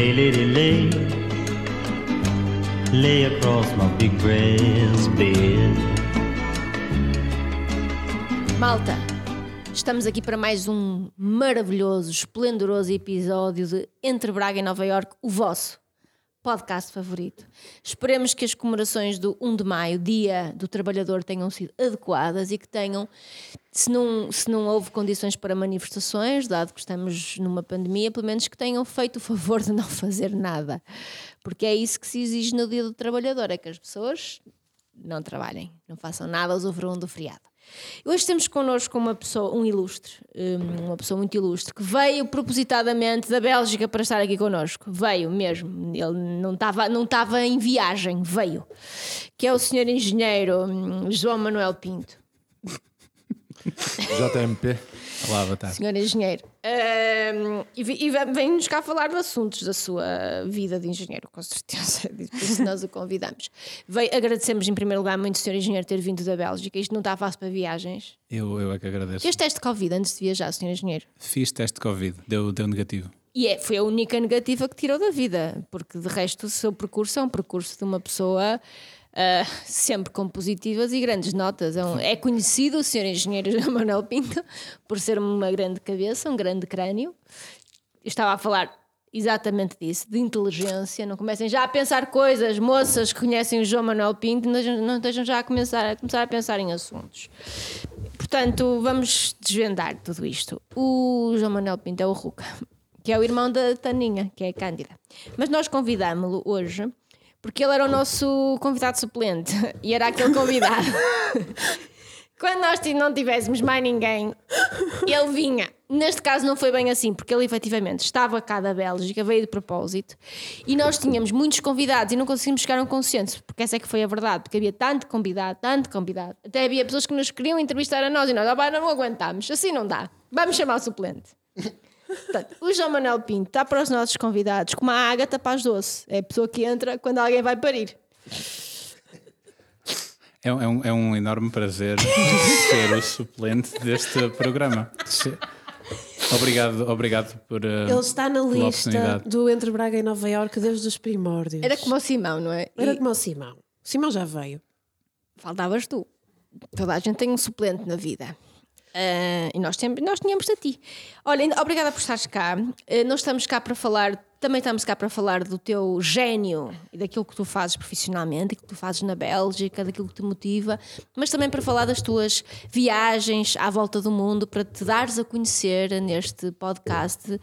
Lay, lady, lay. Lay across my big breast bed. Malta, estamos aqui para mais um maravilhoso, esplendoroso episódio de Entre Braga e Nova York, o vosso podcast favorito. Esperemos que as comemorações do 1 de maio, Dia do Trabalhador, tenham sido adequadas e que tenham, se não, se não houve condições para manifestações, dado que estamos numa pandemia, pelo menos que tenham feito o favor de não fazer nada. Porque é isso que se exige no Dia do Trabalhador, é que as pessoas não trabalhem, não façam nada, usufruam do feriado. Hoje temos connosco uma pessoa, um ilustre, hum, uma pessoa muito ilustre, que veio propositadamente da Bélgica para estar aqui connosco. Veio mesmo. Ele não estava não estava em viagem, veio. Que é o senhor engenheiro hum, João Manuel Pinto. JMP. Olá, boa tarde. Senhor engenheiro. Hum, e e vem-nos cá falar de assuntos da sua vida de engenheiro, com certeza. Por isso nós o convidamos. Veio, agradecemos em primeiro lugar muito o senhor engenheiro ter vindo da Bélgica. Isto não está fácil para viagens. Eu, eu é que agradeço. Fez teste de Covid antes de viajar, senhor engenheiro? Fiz teste de Covid, deu, deu negativo. E é, foi a única negativa que tirou da vida, porque de resto o seu percurso é um percurso de uma pessoa ah, sempre com positivas e grandes notas. É, um- é conhecido o senhor engenheiro Manuel Pinto por ser uma grande cabeça, um grande crânio. Eu estava a falar exatamente disso, de inteligência. Não comecem já a pensar coisas, moças que conhecem o João Manuel Pinto, não estejam já a começar, a começar a pensar em assuntos. Portanto, vamos desvendar tudo isto. O João Manuel Pinto é o Ruca, que é o irmão da Taninha, que é a Cândida. Mas nós convidámo-lo hoje porque ele era o nosso convidado suplente e era aquele convidado. Quando nós não tivéssemos mais ninguém, ele vinha. Neste caso não foi bem assim, porque ele efetivamente estava cá da Bélgica, veio de propósito, e nós tínhamos muitos convidados e não conseguimos chegar a um consenso, porque essa é que foi a verdade, porque havia tanto convidado, tanto convidado. Até havia pessoas que nos queriam entrevistar a nós e nós, "Ah, não aguentámos, assim não dá, vamos chamar o suplente. Portanto, o João Manuel Pinto está para os nossos convidados como a ágata para as doce. É a pessoa que entra quando alguém vai parir. É, um- é um, é um enorme prazer ser o suplente deste programa. Obrigado, obrigado por. uh, Ele está na lista do Entre Braga e Nova Iorque desde os primórdios. Era como o Simão, não é? Era E como o Simão. O Simão já veio. faltavas tu. Toda a gente tem um suplente na vida. Ah, e nós, temos, nós tínhamos a ti. Olha, obrigada por estares cá. Ah, nós estamos cá para falar, também estamos cá para falar do teu gênio e daquilo que tu fazes profissionalmente, daquilo que tu fazes na Bélgica, daquilo que te motiva, mas também para falar das tuas viagens à volta do mundo, para te dares a conhecer neste podcast,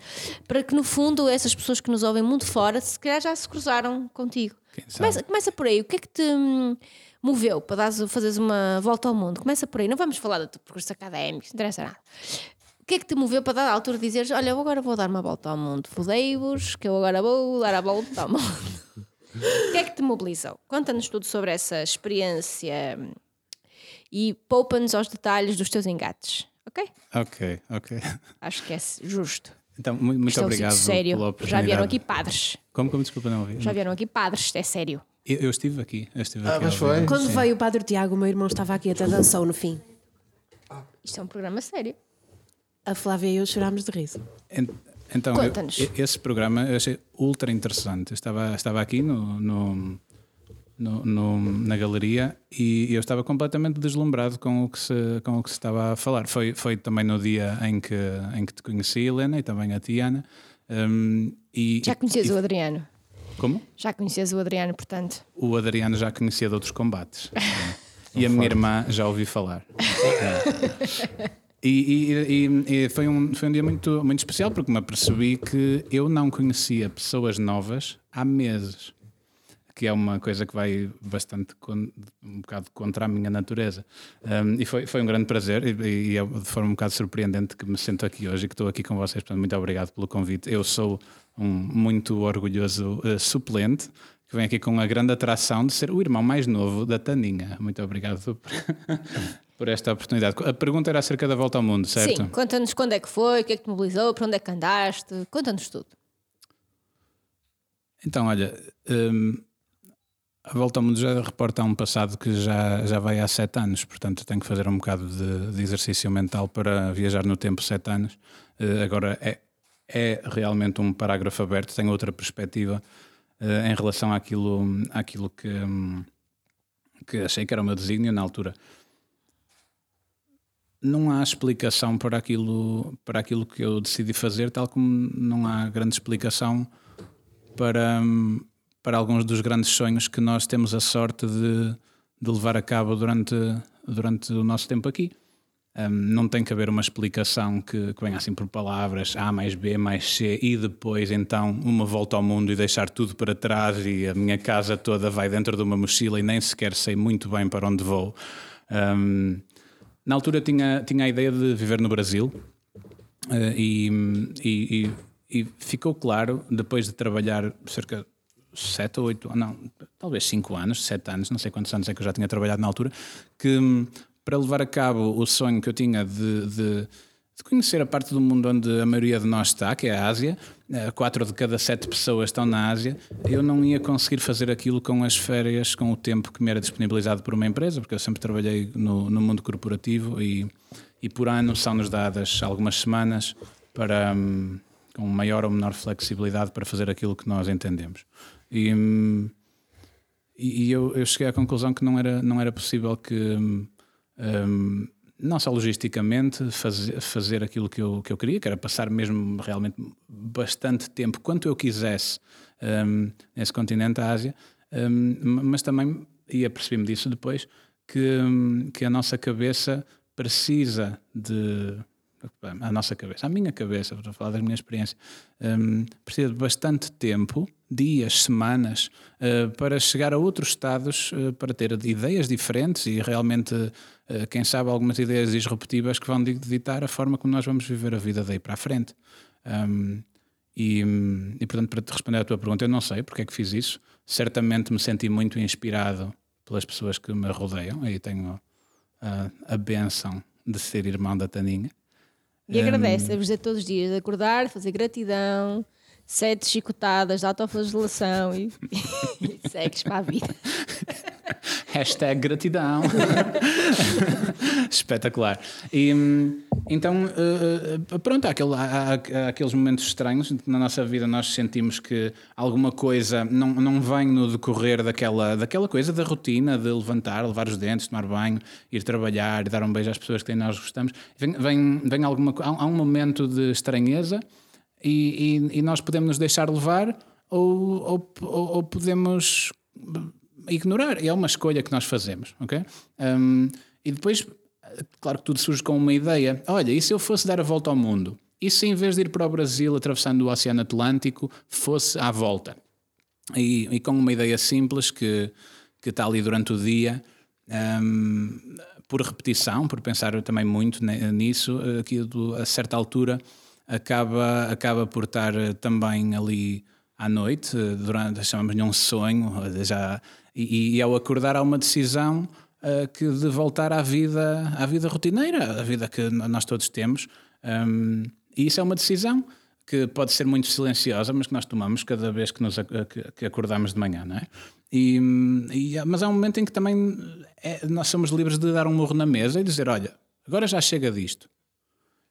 para que no fundo essas pessoas que nos ouvem muito fora, se calhar já se cruzaram contigo. Começa, começa por aí. O que é que te hum, moveu para dares- fazeres uma volta ao mundo? Começa por aí. Não vamos falar do teu percurso académico, não interessa nada. O que é que te moveu para dar à altura dizeres: Olha, eu agora vou dar uma volta ao mundo? Fodei-vos, que eu agora vou dar a volta ao mundo. o que é que te mobilizou? Conta-nos tudo sobre essa experiência hum, e poupa-nos aos detalhes dos teus engates. Ok? Ok, ok. Acho que é justo. Então, mu- muito obrigado sério. pela Já vieram aqui padres. Como, como desculpa não ouvi? Já vieram aqui padres, é sério. Eu, eu estive aqui. Eu estive Ah, aqui mas foi? Quando sim. veio o Padre Tiago, o meu irmão estava aqui até dançou no fim. Isto é um programa sério. A Flávia e eu chorámos de riso. En- Então, eu- esse programa eu achei ultra interessante. Eu estava, estava aqui no, no- no- no- na galeria e eu estava completamente deslumbrado com o que se, com o que se estava a falar. Foi, foi também no dia em que, em que te conheci, Helena, e também a Tiana. Um, e, Já conheces e- o Adriano? Como? Já conheces o Adriano, portanto. O Adriano já conhecia de outros combates. e a minha irmã já ouvi falar. E- e- e foi, um, foi um dia muito, muito especial porque me apercebi que eu não conhecia pessoas novas há meses. Que é uma coisa que vai bastante con- um bocado contra a minha natureza. Um, e foi, foi um grande prazer e, e é de forma um bocado surpreendente que me sinto aqui hoje e que estou aqui com vocês. Portanto, muito obrigado pelo convite. Eu sou um muito orgulhoso eh, suplente que vem aqui com a grande atração de ser o irmão mais novo da Taninha. Muito obrigado por, por esta oportunidade. A pergunta era acerca da volta ao mundo, certo? Sim, conta-nos quando é que foi, o que é que te mobilizou, para onde é que andaste, conta-nos tudo. Então, olha, hum, a volta ao mundo já reporta a um passado que já, já vai há sete anos, portanto tenho que fazer um bocado de, de exercício mental para viajar no tempo sete anos. Eh, agora é, é realmente um parágrafo aberto, tem outra perspectiva eh, em relação àquilo, àquilo que, hum, que achei que era o meu desígnio na altura. Não há explicação para aquilo, para aquilo que eu decidi fazer, tal como não há grande explicação para, hum, para alguns dos grandes sonhos que nós temos a sorte de, de levar a cabo durante, durante o nosso tempo aqui. Um, não tem que haver uma explicação que, que venha assim por palavras A mais B mais C e depois então uma volta ao mundo e deixar tudo para trás e a minha casa toda vai dentro de uma mochila e nem sequer sei muito bem para onde vou. Um, na altura tinha, tinha a ideia de viver no Brasil uh, e, e, e, e ficou claro, depois de trabalhar cerca 7 ou 8, não, talvez 5 anos, 7 anos, não sei quantos anos é que eu já tinha trabalhado na altura, que para levar a cabo o sonho que eu tinha de, de, de, conhecer a parte do mundo onde a maioria de nós está, que é a Ásia, eh, quatro de cada sete pessoas estão na Ásia, eu não ia conseguir fazer aquilo com as férias, com o tempo que me era disponibilizado por uma empresa, porque eu sempre trabalhei no, no mundo corporativo e, e por ano são-nos dadas algumas semanas para. Hum, com maior ou menor flexibilidade para fazer aquilo que nós entendemos. E, hum, e eu, eu, cheguei à conclusão que não era, não era possível que, hum, um, não só logisticamente, fazer, fazer aquilo que eu, que eu queria, que era passar mesmo realmente bastante tempo, quanto eu quisesse, um, nesse continente, a Ásia, um, mas também, e apercebi-me disso depois, que, que a nossa cabeça precisa de a nossa cabeça, a minha cabeça, para falar da minha experiência, um, precisa de bastante tempo, dias, semanas, uh, para chegar a outros estados, uh, para ter ideias diferentes e realmente, uh, quem sabe, algumas ideias disruptivas que vão ditar a forma como nós vamos viver a vida daí para a frente. Um, e, e, portanto, para te responder à tua pergunta, eu não sei porque é que fiz isso. Certamente me senti muito inspirado pelas pessoas que me rodeiam. Aí tenho a, a benção de ser irmão da Taninha. E agradece, a dizer todos os dias, acordar, fazer gratidão, sete chicotadas de autoflagelação e, e segues para a vida. Hashtag gratidão. Espetacular. E então, uh, pronto, há, aquele, há, há, aqueles momentos estranhos na nossa vida nós sentimos que alguma coisa não, não vem no decorrer daquela, daquela coisa da rotina de levantar, levar os dentes, tomar banho, ir trabalhar dar um beijo às pessoas que nós gostamos. Vem, vem, vem alguma, há, há um momento de estranheza e, e, e, nós podemos nos deixar levar ou, ou, ou podemos ignorar. É uma escolha que nós fazemos, ok? Um, e depois, claro que tudo surge com uma ideia. Olha, e se eu fosse dar a volta ao mundo? E se em vez de ir para o Brasil atravessando o Oceano Atlântico, fosse à volta? E, e com uma ideia simples que, que está ali durante o dia, um, por repetição, por pensar também muito nisso, aquilo a certa altura acaba, acaba por estar também ali à noite, durante, chamamos-lhe um sonho, já e, e ao acordar há uma decisão uh, que de voltar à vida, à vida rotineira, a vida que nós todos temos. Um, e isso é uma decisão que pode ser muito silenciosa, mas que nós tomamos cada vez que, nos, que, acordamos de manhã, não é? E, e, mas há um momento em que também é, nós somos livres de dar um morro na mesa e dizer: olha, agora já chega disto.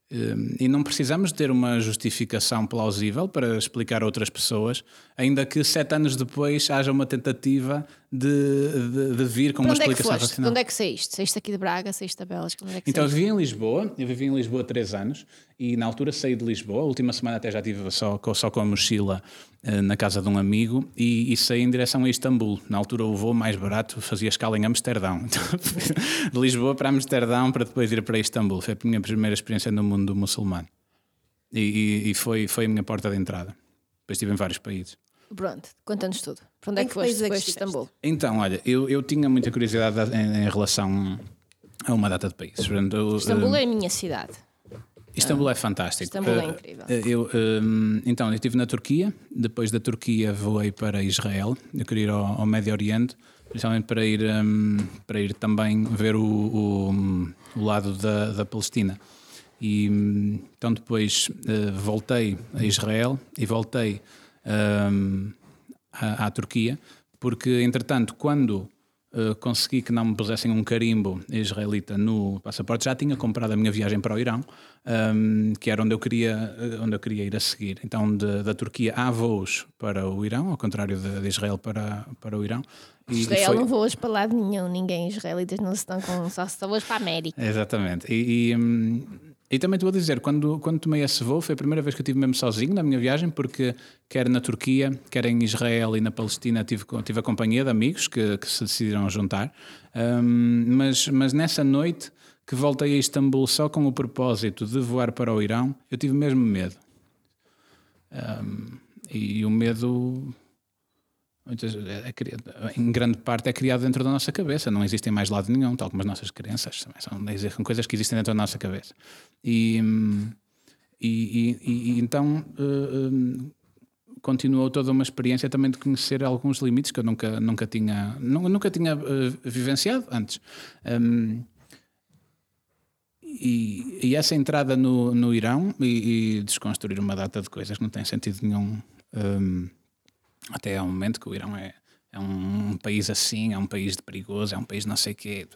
Hum, e não precisamos ter uma justificação plausível para explicar a outras pessoas, ainda que sete anos depois haja uma tentativa de, de, de vir com Para uma onde explicação é racional. Onde é que saíste? Saíste aqui de Braga, saíste da? Onde é que Então eu saíste? vivi em Lisboa, eu vivi em Lisboa três anos e na altura saí de Lisboa, a última semana até já estive só, com- só com a mochila eh, na casa de um amigo e, e saí em direção a Istambul. Na altura o voo mais barato fazia escala em Amsterdão. Então, de Lisboa para Amsterdão para depois ir para Istambul. Foi a minha primeira experiência no mundo muçulmano. E, e- e foi, foi a minha porta de entrada. Depois estive em vários países. Pronto, conta-nos tudo. Para onde é Em que que foste é depois de? Istambul? Então, olha, eu, eu tinha muita curiosidade em, em relação a uma data de países. Portanto, eu, Istambul eh, é a minha cidade. Istambul é fantástico. Istambul é Eh, incrível. eh, Eu, então, eu estive na Turquia, depois da Turquia voei para Israel, eu queria ir ao, ao Médio Oriente, principalmente para ir, para ir também ver o, o, o lado da, da Palestina. E então depois voltei a Israel e voltei à, à Turquia, porque entretanto, quando eh, consegui que não me pusessem um carimbo israelita no passaporte, já tinha comprado a minha viagem para o Irão, ehm, que era onde eu queria, eh, onde eu queria ir a seguir. Então, de- da Turquia há voos para o Irão, ao contrário de, de Israel para, para o Irão. E- e Israel foi- não voas para lado nenhum, ninguém. Israelitas não se estão com. Só se voas para a América. Exatamente. E, e, hum, e também te vou dizer, quando, quando tomei esse voo, foi a primeira vez que eu estive mesmo sozinho na minha viagem, porque quer na Turquia, quer em Israel e na Palestina tive, tive a companhia de amigos que, que se decidiram juntar. Hum, mas, mas nessa noite que voltei a Istambul só com o propósito de voar para o Irão, eu tive mesmo medo. Hum, e o medo Muitas- é criado- em grande parte é criado dentro da nossa cabeça, não existem mais lado nenhum, tal como as nossas crenças, são, são coisas que existem dentro da nossa cabeça. E, e, e- e- então hum, continuou toda uma experiência também de conhecer alguns limites que eu nunca, nunca tinha, nu- nunca tinha eh, vivenciado antes. Hum, e, e essa entrada no, no Irão e, desconstruir uma data de coisas que não tem sentido nenhum. hum, até ao momento que o Irão é, é um país assim, é um país de perigoso, é um país não sei o quê.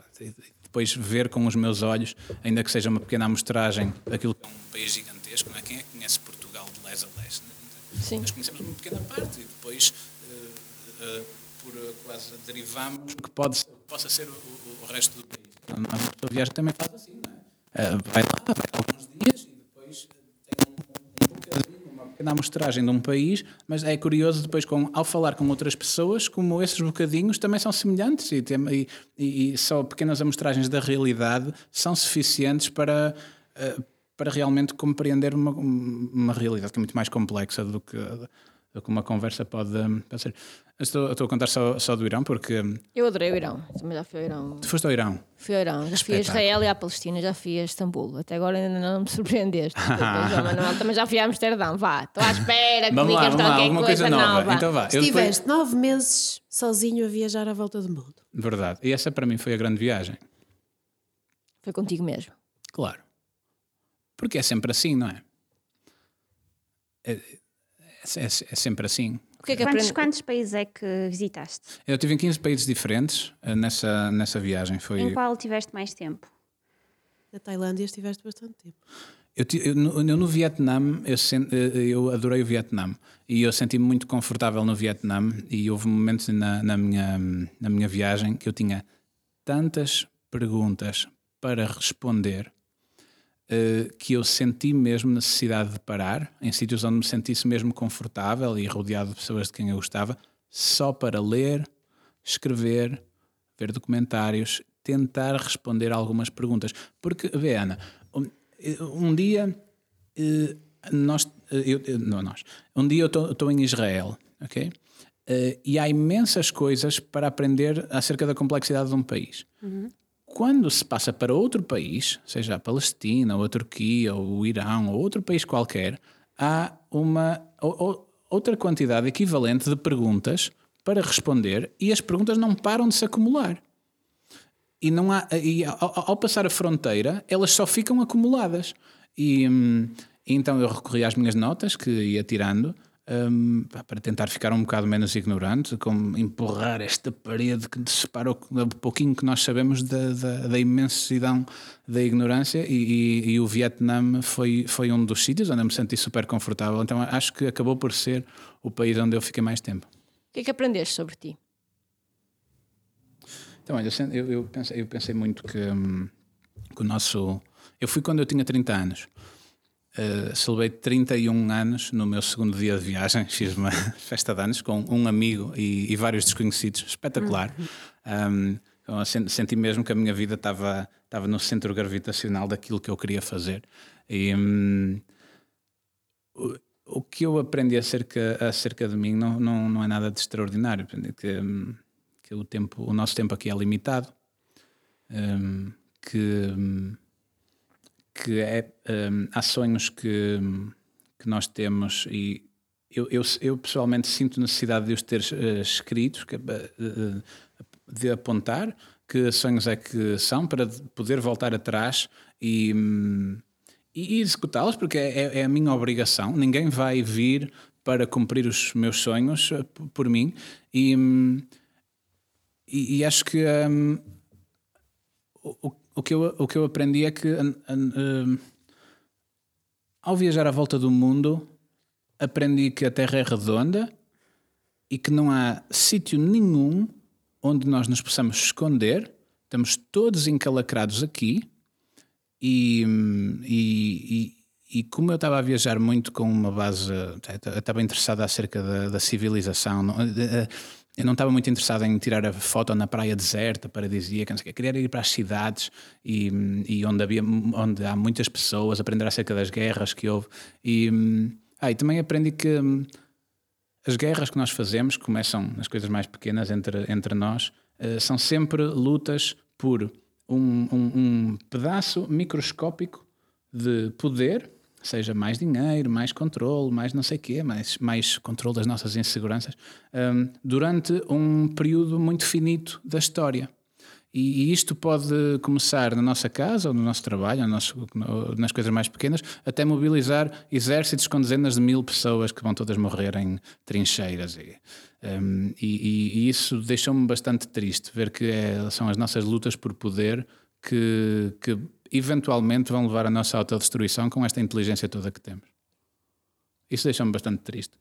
Depois ver com os meus olhos, ainda que seja uma pequena amostragem daquilo que é um país gigantesco, não é? Quem é que conhece Portugal de leste a leste? Sim. Nós conhecemos uma pequena parte e depois, eh, eh, por eh, quase derivamos que pode, possa ser o, o- o resto do país. A nossa viagem também faz assim, não é? Vai lá, vai alguns dias e depois tem um, um pequena amostragem de um país, mas é curioso depois, com, ao falar com outras pessoas, como esses bocadinhos também são semelhantes e, e- e- só pequenas amostragens da realidade são suficientes para, eh, para realmente compreender uma, uma realidade que é muito mais complexa do que, do que uma conversa pode, pode ser. Estou, estou a contar só, só do Irão, porque hum, Eu adorei o Irão. Também já fui ao Irão. tu foste ao Irão. Fui ao Irão. Já fui a. Israel e à Palestina. Já fui a Istambul. Até agora ainda não me surpreendeste. Manuel. Também já fui a Amsterdão. Vá. Estou à espera que Vamos lá, digas vamos lá, qualquer alguma coisa, nova. Então vá. Eu depois- Estiveste nove meses sozinho a viajar à volta do mundo. Verdade. E essa para mim foi a grande viagem. Foi contigo mesmo. Claro. Porque é sempre assim, não é? É, é- é- é sempre assim. O que é que Quantos, aprendi? quantos países é que visitaste? Eu estive em 15 países diferentes eh, nessa, nessa viagem. Foi, Em qual tiveste mais tempo? Na Tailândia estiveste bastante tempo. Eu, eu no, eu no Vietnã, eu, sen- eh, eu adorei o Vietnã e eu senti-me muito confortável no Vietnã e houve momentos na, na, minha, na minha viagem que eu tinha tantas perguntas para responder eh, que eu senti mesmo necessidade de parar em sítios onde me sentisse mesmo confortável e rodeado de pessoas de quem eu gostava, só para ler, escrever, ver documentários, tentar responder algumas perguntas. Porque, vê, Ana, um, um dia eh, nós, eh, eu, eu- não nós, um dia eu estou em Israel, ok? Eh, e há imensas coisas para aprender acerca da complexidade de um país. Quando se passa para outro país, seja a Palestina, ou a Turquia, ou o Irão, ou outro país qualquer, há uma ou- ou- outra quantidade equivalente de perguntas para responder e as perguntas não param de se acumular. E, não há, e ao, ao passar a fronteira, elas só ficam acumuladas. E, hum, então eu recorri às minhas notas que ia tirando pá, para tentar ficar um bocado menos ignorante, como empurrar esta parede que separa o pouquinho que nós sabemos da, da, da imensidão da ignorância. E, e- e o Vietnã foi, foi um dos sítios onde eu me senti super confortável. Então acho que acabou por ser o país onde eu fiquei mais tempo. O que é que aprendeste sobre ti? Então, olha, eu, eu, eu pensei, eu pensei muito que, hum, que o nosso. Eu fui quando eu tinha 30 anos. Uh, celebrei 31 anos no meu segundo dia de viagem. Fiz uma festa de anos com um amigo e, e vários desconhecidos. Espetacular. Um, então, senti mesmo que a minha vida estava estava no centro gravitacional daquilo que eu queria fazer. E. hum, o- o que eu aprendi acerca, acerca de mim não, não, não é nada de extraordinário. Aprendi que, hum, que o, tempo, o nosso tempo aqui é limitado, hum, que, hum, que é, hum, há sonhos que, hum, que nós temos e eu, eu, eu pessoalmente sinto necessidade de os ter eh, escritos, que, eh, de apontar que sonhos é que são para poder voltar atrás e, hum, e executá-los, porque é, é- é a minha obrigação. Ninguém vai vir para cumprir os meus sonhos por mim. E, hum, e, e acho que hum, o, o- que eu, o que eu aprendi é que hum, hum, ao viajar à volta do mundo aprendi que a Terra é redonda e que não há sítio nenhum onde nós nos possamos esconder. Estamos todos encalacrados aqui e, e, e, e como eu estava a viajar muito com uma base, eu estava interessado acerca da, da civilização, não- eh, eu não estava muito interessado em tirar a foto na praia deserta, paradisíaca, não sei o queria ir para as cidades e, e onde, havia, onde há muitas pessoas, aprender acerca das guerras que houve. E, ah, e também aprendi que hum, as guerras que nós fazemos começam nas coisas mais pequenas entre, entre nós, eh, são sempre lutas por um, um- um pedaço microscópico de poder, seja mais dinheiro, mais controle, mais não sei o quê, mais, mais controle das nossas inseguranças, hum, durante um período muito finito da história. E, isto pode começar na nossa casa ou no nosso trabalho, no nosso- no- nas coisas mais pequenas, até mobilizar exércitos com dezenas de mil pessoas que vão todas morrer em trincheiras. E, um, e- e isso deixou-me bastante triste, ver que é- são as nossas lutas por poder que, que eventualmente vão levar a nossa autodestruição com esta inteligência toda que temos. Isso deixou-me bastante triste.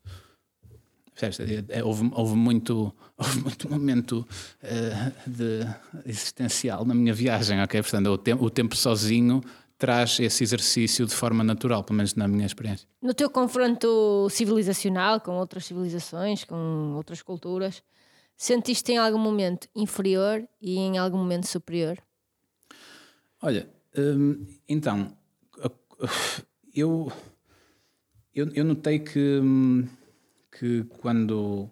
É, é, houve, houve muito, houve muito momento eh, de existencial na minha viagem, ok? Portanto, o, tem- o tempo sozinho traz esse exercício de forma natural, pelo menos na minha experiência. No teu confronto civilizacional com outras civilizações, com outras culturas, sentiste em algum momento inferior e em algum momento superior? Olha, hum, então, eu, eu, eu notei que, hum, que quando,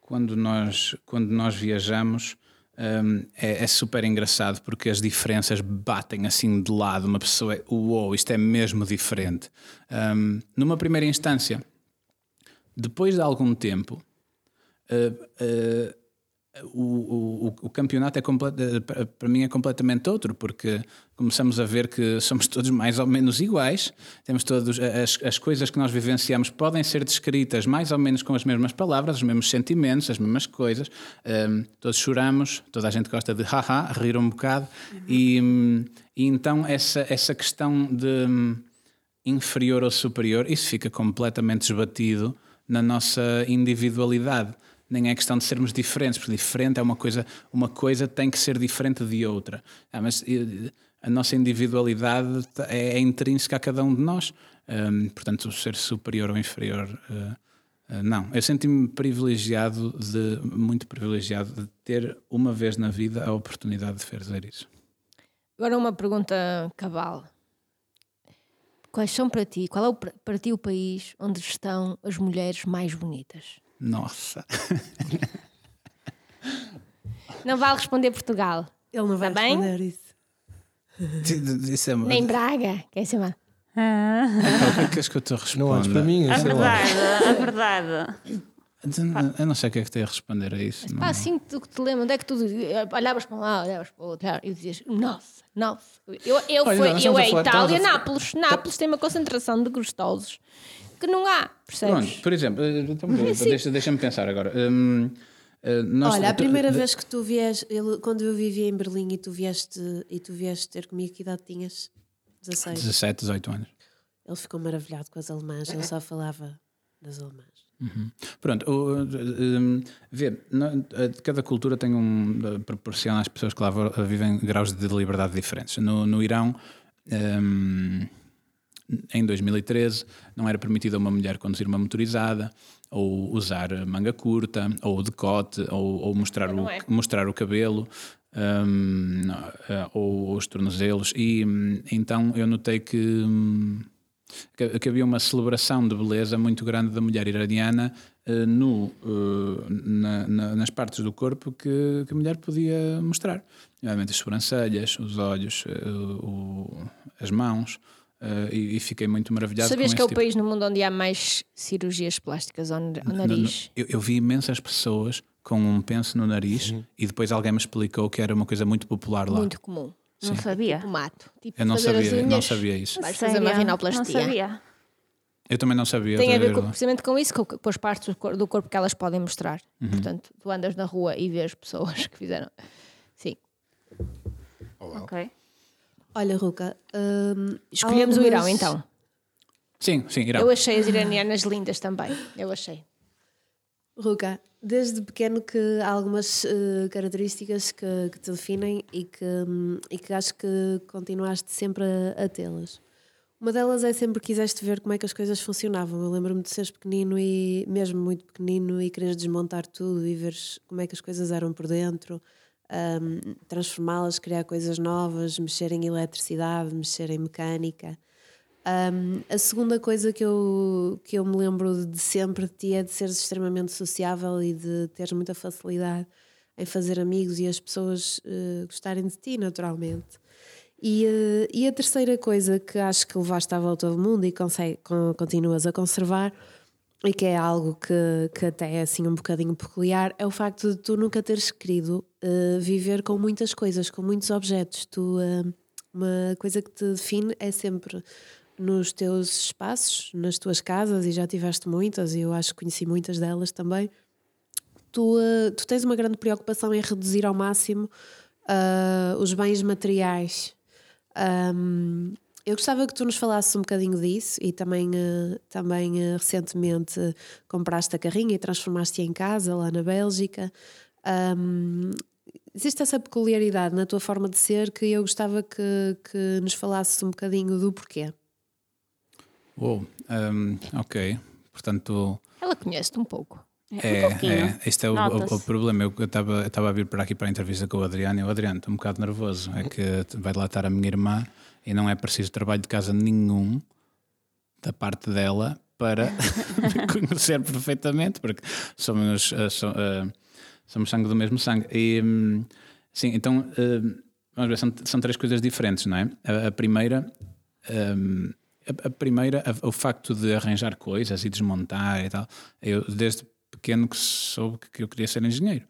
quando, nós, quando nós viajamos hum, é, é super engraçado porque as diferenças batem assim de lado. Uma pessoa é, uou, isto é mesmo diferente. Hum, numa primeira instância, depois de algum tempo, uh, uh, o, o, o campeonato é eh, para mim é completamente outro, porque começamos a ver que somos todos mais ou menos iguais, temos todos as, as coisas que nós vivenciamos podem ser descritas mais ou menos com as mesmas palavras, os mesmos sentimentos, as mesmas coisas. Um, todos choramos, toda a gente gosta de haha, rir um bocado, e, hum, e então essa, essa questão de hum, inferior ou superior, isso fica completamente esbatido na nossa individualidade. Nem é questão de sermos diferentes, porque diferente é uma coisa, uma coisa tem que ser diferente de outra. Ah, mas eh, a nossa individualidade tá- é, é intrínseca a cada um de nós. Hum, portanto, ser superior ou inferior, eh, eh, não. Eu senti-me privilegiado, de, muito privilegiado, de ter uma vez na vida a oportunidade de fazer isso. Agora uma pergunta cabal. Quais são para ti, qual é o, para ti o país onde estão as mulheres mais bonitas? Nossa! Não vale responder Portugal. Ele não vai Tá bem? responder isso. Isso é uma- Nem Braga, quer chamar? Ah, O que é que eu te responda? Não olhes para mim, a sei lá. verdade, a verdade. Eu não sei o que é que te ia responder a isso. não- Pá, assim tu que te lembras, onde é que tu olhavas para um lado, olhavas para o outro e dizias, nossa, nossa. Eu, eu, Olha, fui, nós eu a é falar- Itália, a- Nápoles. Nápoles tem uma concentração de gostosos que não há, percebes? Pronto, por exemplo, eh, então, deixa- deixa-me pensar agora. Hum, eh, nós- Olha, a primeira vez que tu vieste, quando eu vivia em Berlim e tu vieste, e tu vieste ter comigo, que idade tinhas? 16. 17, 18 anos. Ele ficou maravilhado com as alemãs, ele só falava das alemãs. Pronto, o, um, na- a- cada cultura tem um. eh, proporciona às pessoas que lá vivem graus de liberdade diferentes. No, no Irão, um, em 2013, não era permitido a uma mulher conduzir uma motorizada, ou usar manga curta, ou decote, ou, ou mostrar, o, é. mostrar o cabelo. um, eh, ou os tornozelos, e então eu notei que que, havia uma celebração de beleza muito grande da mulher iraniana eh, no, eh, na- na- nas partes do corpo que, que a mulher podia mostrar. Nomeadamente as sobrancelhas, os olhos, eh, o- as mãos. Eh, e, e fiquei muito maravilhado Sabias com que é o tipo- país no mundo onde há mais cirurgias plásticas ao, ao No- no- nariz? eu, eu vi imensas pessoas com um penso no nariz e depois alguém me explicou que era uma coisa muito popular lá. Muito comum. Não sabia. Tipo mato. Tipo Eu não sabia, não sabia isso. Vais fazer uma rinoplastia. Não sabia. Eu também não sabia. Tem a ver com, precisamente com isso, com, com as partes do cor- do corpo que elas podem mostrar. Uhum. Portanto, tu andas na rua e vês pessoas que fizeram. Sim. Ok. Olha, Ruca. hum, Escolhemos o Irão então. Sim, sim, Irão. Eu achei as iranianas lindas também. Eu achei. Ruca, desde pequeno que há algumas eh, características que, que te definem e que, hum, e que acho que continuaste sempre a, a tê-las. Uma delas é sempre que quiseste ver como é que as coisas funcionavam. Eu lembro-me de seres pequenino e mesmo muito pequenino e quereres desmontar tudo e veres como é que as coisas eram por dentro, hum, transformá-las, criar coisas novas, mexer em eletricidade, mexer em mecânica. Um, a segunda coisa que eu, que eu me lembro de sempre de ti é de seres extremamente sociável e de teres muita facilidade em fazer amigos e as pessoas eh, gostarem de ti, naturalmente. E, eh, e a terceira coisa que acho que levaste à volta do mundo e consegue, con- continuas a conservar e que é algo que, que até é assim um bocadinho peculiar é o facto de tu nunca teres querido eh, viver com muitas coisas, com muitos objetos. Tu, eh, uma coisa que te define é sempre nos teus espaços, nas tuas casas, e já tiveste muitas, e eu acho que conheci muitas delas também. Tu, eh, tu tens uma grande preocupação em reduzir ao máximo os bens materiais. Ahm, eu gostava que tu nos falasses um bocadinho disso e também, eh, também eh, recentemente compraste a carrinha e transformaste-a em casa lá na Bélgica. Ahm, existe essa peculiaridade na tua forma de ser que eu gostava que, que nos falasses um bocadinho do porquê. Uou, hum, ok. Portanto, Ela conhece-te um pouco. é, um é, este é o, o- o problema. Eu estava estava a vir para aqui para a entrevista com o Adriano e o Adriano, estou um bocado nervoso. É que vai lá estar a minha irmã e não é preciso trabalho de casa nenhum da parte dela para me conhecer perfeitamente, porque somos, eh, so- eh, somos sangue do mesmo sangue. E, hum, sim, então, hum, vamos ver, são, são três coisas diferentes, não é? A, a primeira. hum, a, a primeira, a- o facto de arranjar coisas e desmontar e tal, eu desde pequeno que soube que eu queria ser engenheiro.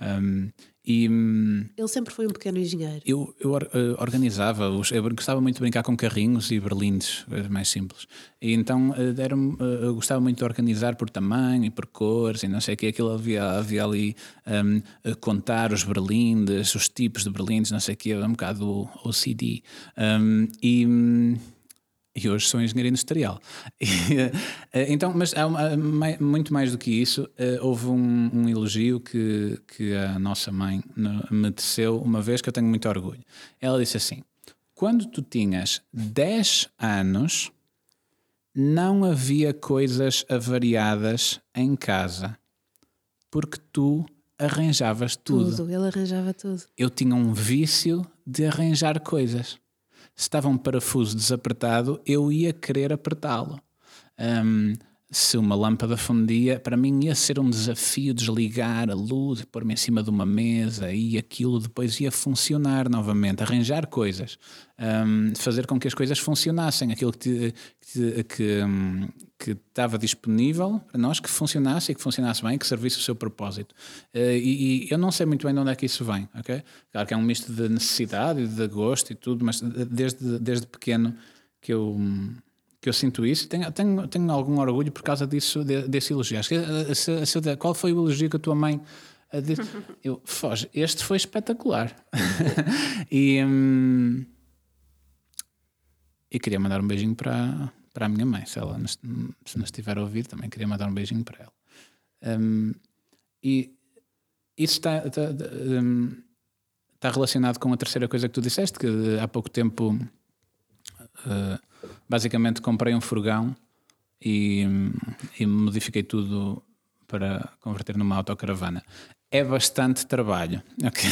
Hum, e hum, Ele sempre foi um pequeno engenheiro. eu, eu eh, organizava, os, eu gostava muito de brincar com carrinhos e berlindes, coisas mais simples. E então eh, deram eu gostava muito de organizar por tamanho e por cores e não sei o que. Aquilo havia, havia ali hum, a contar os berlindes, os tipos de berlindes, não sei o que, um bocado o OCD. Hum, e. e hoje sou engenheiro industrial. Eh, então, mas há uma- muito mais do que isso, eh, houve um, um elogio que, que a nossa mãe me teceu uma vez que eu tenho muito orgulho. Ela disse assim: quando tu tinhas 10 anos, não havia coisas avariadas em casa, porque tu arranjavas tudo Tudo. Ele arranjava tudo. eu tinha um vício de arranjar coisas. Se estava um parafuso desapertado, eu ia querer apertá-lo. Hum, se uma lâmpada fundia, para mim ia ser um desafio desligar a luz, pôr-me em cima de uma mesa e aquilo depois ia funcionar novamente, arranjar coisas, Hum, fazer com que as coisas funcionassem, aquilo que, que, hum, que estava disponível para nós, que funcionasse e que funcionasse bem, que servisse o seu propósito. Eh, e, e eu não sei muito bem de onde é que isso vem, ok? Claro que é um misto de necessidade de gosto e tudo, mas desde, desde pequeno que eu, que eu sinto isso tenho, tenho, tenho algum orgulho por causa disso, de- desse elogio. Acho que, qual foi o elogio que a tua mãe eh, disse? Eu, foge, este foi espetacular. e, hum, e queria mandar um beijinho para, para a minha mãe, se ela nos, se nos estiver a ouvir, também queria mandar um beijinho para ela. Hum, e isso está, está, hum, está relacionado com a terceira coisa que tu disseste, que há pouco tempo eh, basicamente comprei um furgão e, e modifiquei tudo para converter numa autocaravana. É bastante trabalho, ok?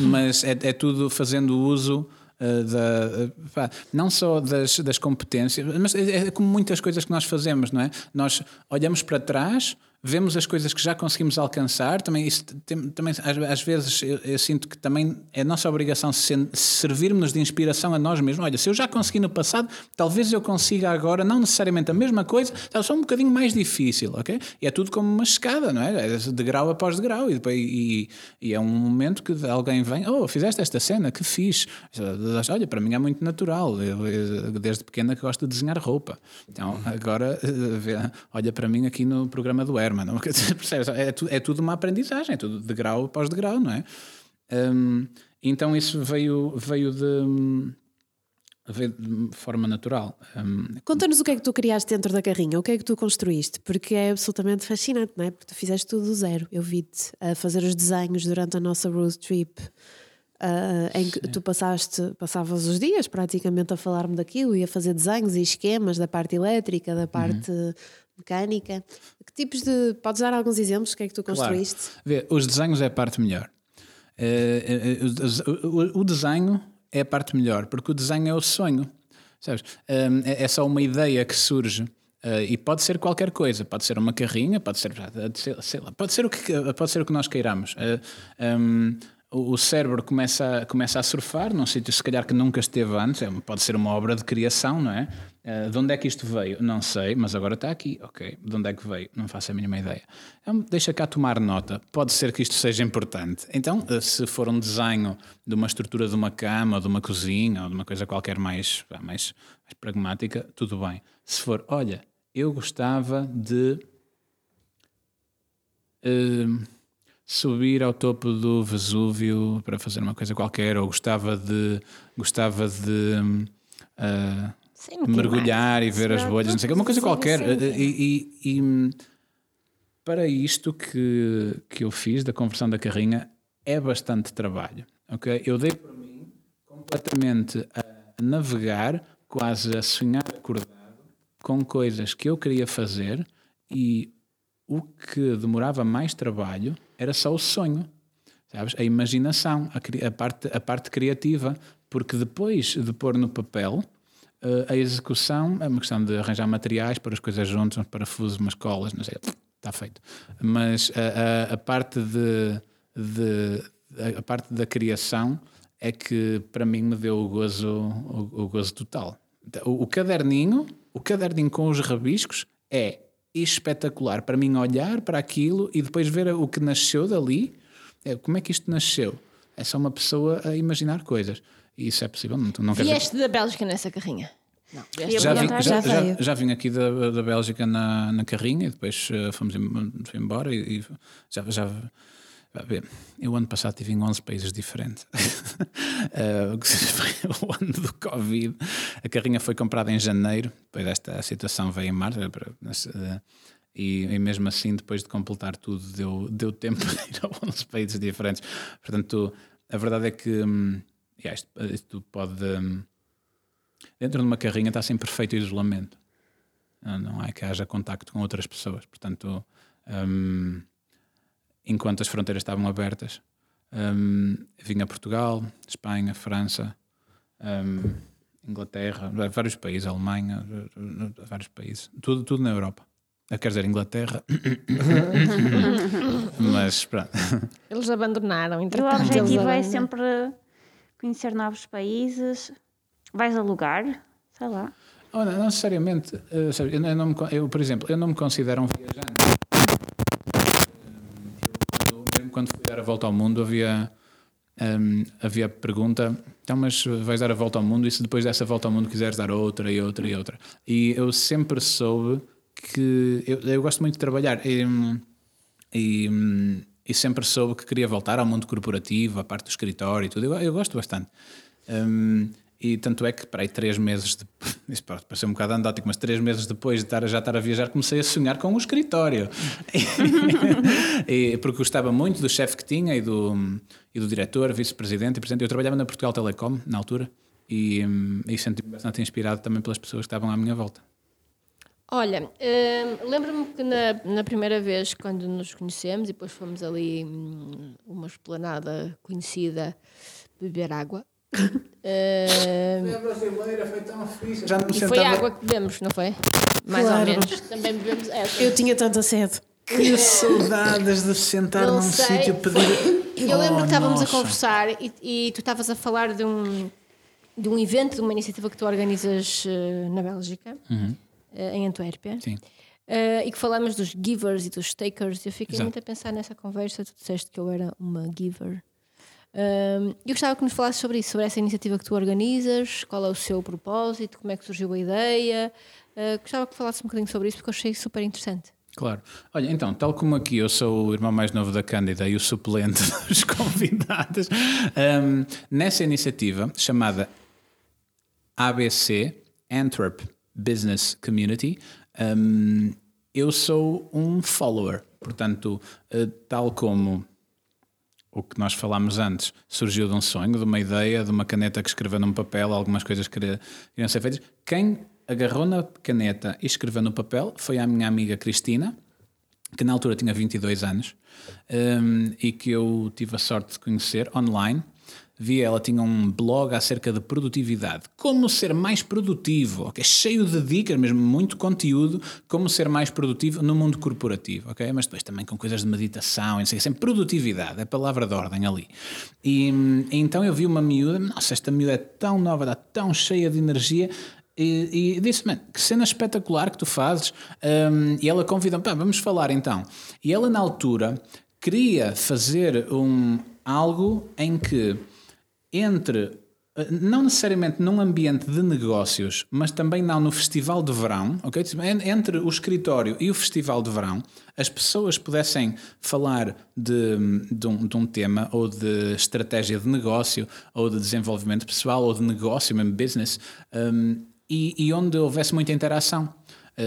mas é, é tudo fazendo uso eh, da, eh, não só das, das competências, mas é, é como muitas coisas que nós fazemos, não é? Nós olhamos para trás vemos as coisas que já conseguimos alcançar. Também, isso, tem, também às, vezes, eu, eu, sinto que também é nossa obrigação servirmos de inspiração a nós mesmos. Olha, se eu já consegui no passado, talvez eu consiga agora, não necessariamente a mesma coisa, só um bocadinho mais difícil, ok? E é tudo como uma escada, não é? É de grau após de grau. E, depois, e, e é um momento que alguém vem, oh, fizeste esta cena, que fiz. Olha, para mim é muito natural. Eu, eu, desde pequena que gosto de desenhar roupa. Então, agora, olha para mim aqui no programa do É, tu, é tudo uma aprendizagem, é tudo de grau após de grau, não é? Um, então, isso veio, veio de de forma natural. Um... Conta-nos o que é que tu criaste dentro da carrinha, o que é que tu construíste, porque é absolutamente fascinante, não é? Porque tu fizeste tudo do zero. Eu vi-te a fazer os desenhos durante a nossa road trip Uh, em que Sim. tu passaste, passavas os dias praticamente a falar-me daquilo e a fazer desenhos e esquemas da parte elétrica, da parte uhum. Mecânica. Que tipos de. Podes dar alguns exemplos? O que é que tu construíste? Claro. Vê, os desenhos é a parte melhor. Uh, uh, o, o, desenho é a parte melhor, porque o desenho é o sonho. Sabes? É, é só uma ideia que surge. Uh, e pode ser qualquer coisa, pode ser uma carrinha, pode ser, sei lá, pode ser o que, pode ser o que nós queiramos. Uh, um, o cérebro começa a, começa a surfar num sítio se calhar que nunca esteve antes, é, pode ser uma obra de criação, não é? Uh, de onde é que isto veio? Não sei, mas agora está aqui, ok. De onde é que veio? Não faço a mínima ideia. Então, deixa cá tomar nota, pode ser que isto seja importante. Então, uh, se for um desenho de uma estrutura de uma cama, de uma cozinha, ou de uma coisa qualquer mais, mais, mais pragmática, tudo bem. Se for, olha, eu gostava de. Uh, subir ao topo do Vesúvio para fazer uma coisa qualquer, ou gostava de gostava de uh, sim, mergulhar e ver as bolhas, não sei, uma coisa sim, qualquer. Sim, e, e, e, para isto que, que eu fiz da conversão da carrinha é bastante trabalho. ok? Eu dei por mim completamente a navegar, quase a sonhar acordado com coisas que eu queria fazer e o que demorava mais trabalho era só o sonho, sabes? A imaginação, a, a, parte, a parte criativa, porque depois de pôr no papel, a execução é uma questão de arranjar materiais, pôr as coisas juntas, uns parafusos, umas colas, não sei, está feito. Mas a, a, a parte de, de, a parte da criação é que para mim me deu o gozo, o, o gozo total. O, o caderninho, o caderninho com os rabiscos é espetacular para mim olhar para aquilo e depois ver o que nasceu dali. É, como é que isto nasceu? É só uma pessoa a imaginar coisas. E isso é possível. Não, não Vieste da Bélgica nessa carrinha? Não. Já, vim, já, já, já, vim aqui da, da Bélgica na, na carrinha e depois uh, fomos embora e, e já, já eu ano passado estive em 11 países diferentes. uh, o ano do Covid. A carrinha foi comprada em janeiro, depois esta situação veio em março. Uh, e, e, mesmo assim, depois de completar tudo, deu, deu tempo de ir a 11 países diferentes. Portanto, a verdade é que um, yeah, isto, isto, pode. Um, dentro de uma carrinha está sempre perfeito isolamento. Não, não é que haja contacto com outras pessoas. Portanto. Um, enquanto as fronteiras estavam abertas. Um, vinha Portugal, Espanha, França, um, Inglaterra, vários países, Alemanha, vários países, tudo, tudo na Europa. Quer dizer, Inglaterra. Mas pronto. Eles abandonaram. O objetivo é sempre conhecer novos países. Vais alugar, sei lá. Oh, não, não necessariamente. Uh, eu, não me, eu, por exemplo, eu não me considero um viajante quando fui dar a volta ao mundo, havia, um, havia a pergunta: então, mas vais dar a volta ao mundo e se depois dessa volta ao mundo quiseres dar outra e outra e outra? E eu sempre soube que. Eu, eu gosto muito de trabalhar e, e, e, sempre soube que queria voltar ao mundo corporativo, à parte do escritório e tudo. Eu, eu gosto bastante. Um, e tanto é que, para aí, três meses, de, isso pode parecer um bocado andótico, mas três meses depois de estar, já estar a viajar, comecei a sonhar com o escritório. e, porque gostava muito do chefe que tinha e do, e do diretor, vice-presidente e presidente. Eu trabalhava na Portugal Telecom, na altura, e, e senti-me bastante inspirado também pelas pessoas que estavam à minha volta. Olha, uh, lembro-me que na, na primeira vez, quando nos conhecemos, e depois fomos ali hum, uma esplanada conhecida beber água, Uh, foi a brasileira, foi tão. Já e foi a água que bebemos, não foi? Mais claro. ou menos. Também bebemos essa. Eu tinha tanta sede. Que saudades de sentar Não num sei. sítio pedir. Eu lembro Oh, que estávamos nossa. a conversar e, e tu estavas a falar de um, de um evento, de uma iniciativa que tu organizas eh, na Bélgica, eh, em Antuérpia. Sim. Eh, e que falamos dos givers e dos takers. Eu fiquei Exato. muito a pensar nessa conversa. Tu disseste que eu era uma giver. Um, eu gostava que nos falasses sobre isso, sobre essa iniciativa que tu organizas, qual é o seu propósito, como é que surgiu a ideia. Uh, gostava que falasses um bocadinho sobre isso porque eu achei super interessante. Claro. Olha, então, tal como aqui eu sou o irmão mais novo da Cândida e o suplente dos convidados, hum, nessa iniciativa chamada ABC Antwerp Business Community, hum, eu sou um follower. Portanto, eh, tal como o que nós falámos antes surgiu de um sonho, de uma ideia, de uma caneta que escreveu num papel, algumas coisas que queriam ser feitas. Quem agarrou na caneta e escreveu no papel foi a minha amiga Cristina, que na altura tinha 22 anos hum, e que eu tive a sorte de conhecer online. Vi ela tinha um blog acerca de produtividade, como ser mais produtivo, ok? cheio de dicas, mesmo muito conteúdo, como ser mais produtivo no mundo corporativo, ok? Mas depois também com coisas de meditação, e não sei, o sempre produtividade, é a palavra de ordem ali. E, então eu vi uma miúda, nossa, esta miúda é tão nova, está tão cheia de energia, e, e disse, mano, que cena espetacular que tu fazes. Um, e ela convida-me, pá, vamos falar então. E ela, na altura, queria fazer um, algo em que, entre, eh, não necessariamente num ambiente de negócios, mas também não no festival de verão, ok? En- Entre o escritório e o festival de verão, as pessoas pudessem falar de, de, um, de um tema ou de estratégia de negócio ou de desenvolvimento pessoal ou de negócio, mesmo business, um, e, e onde houvesse muita interação,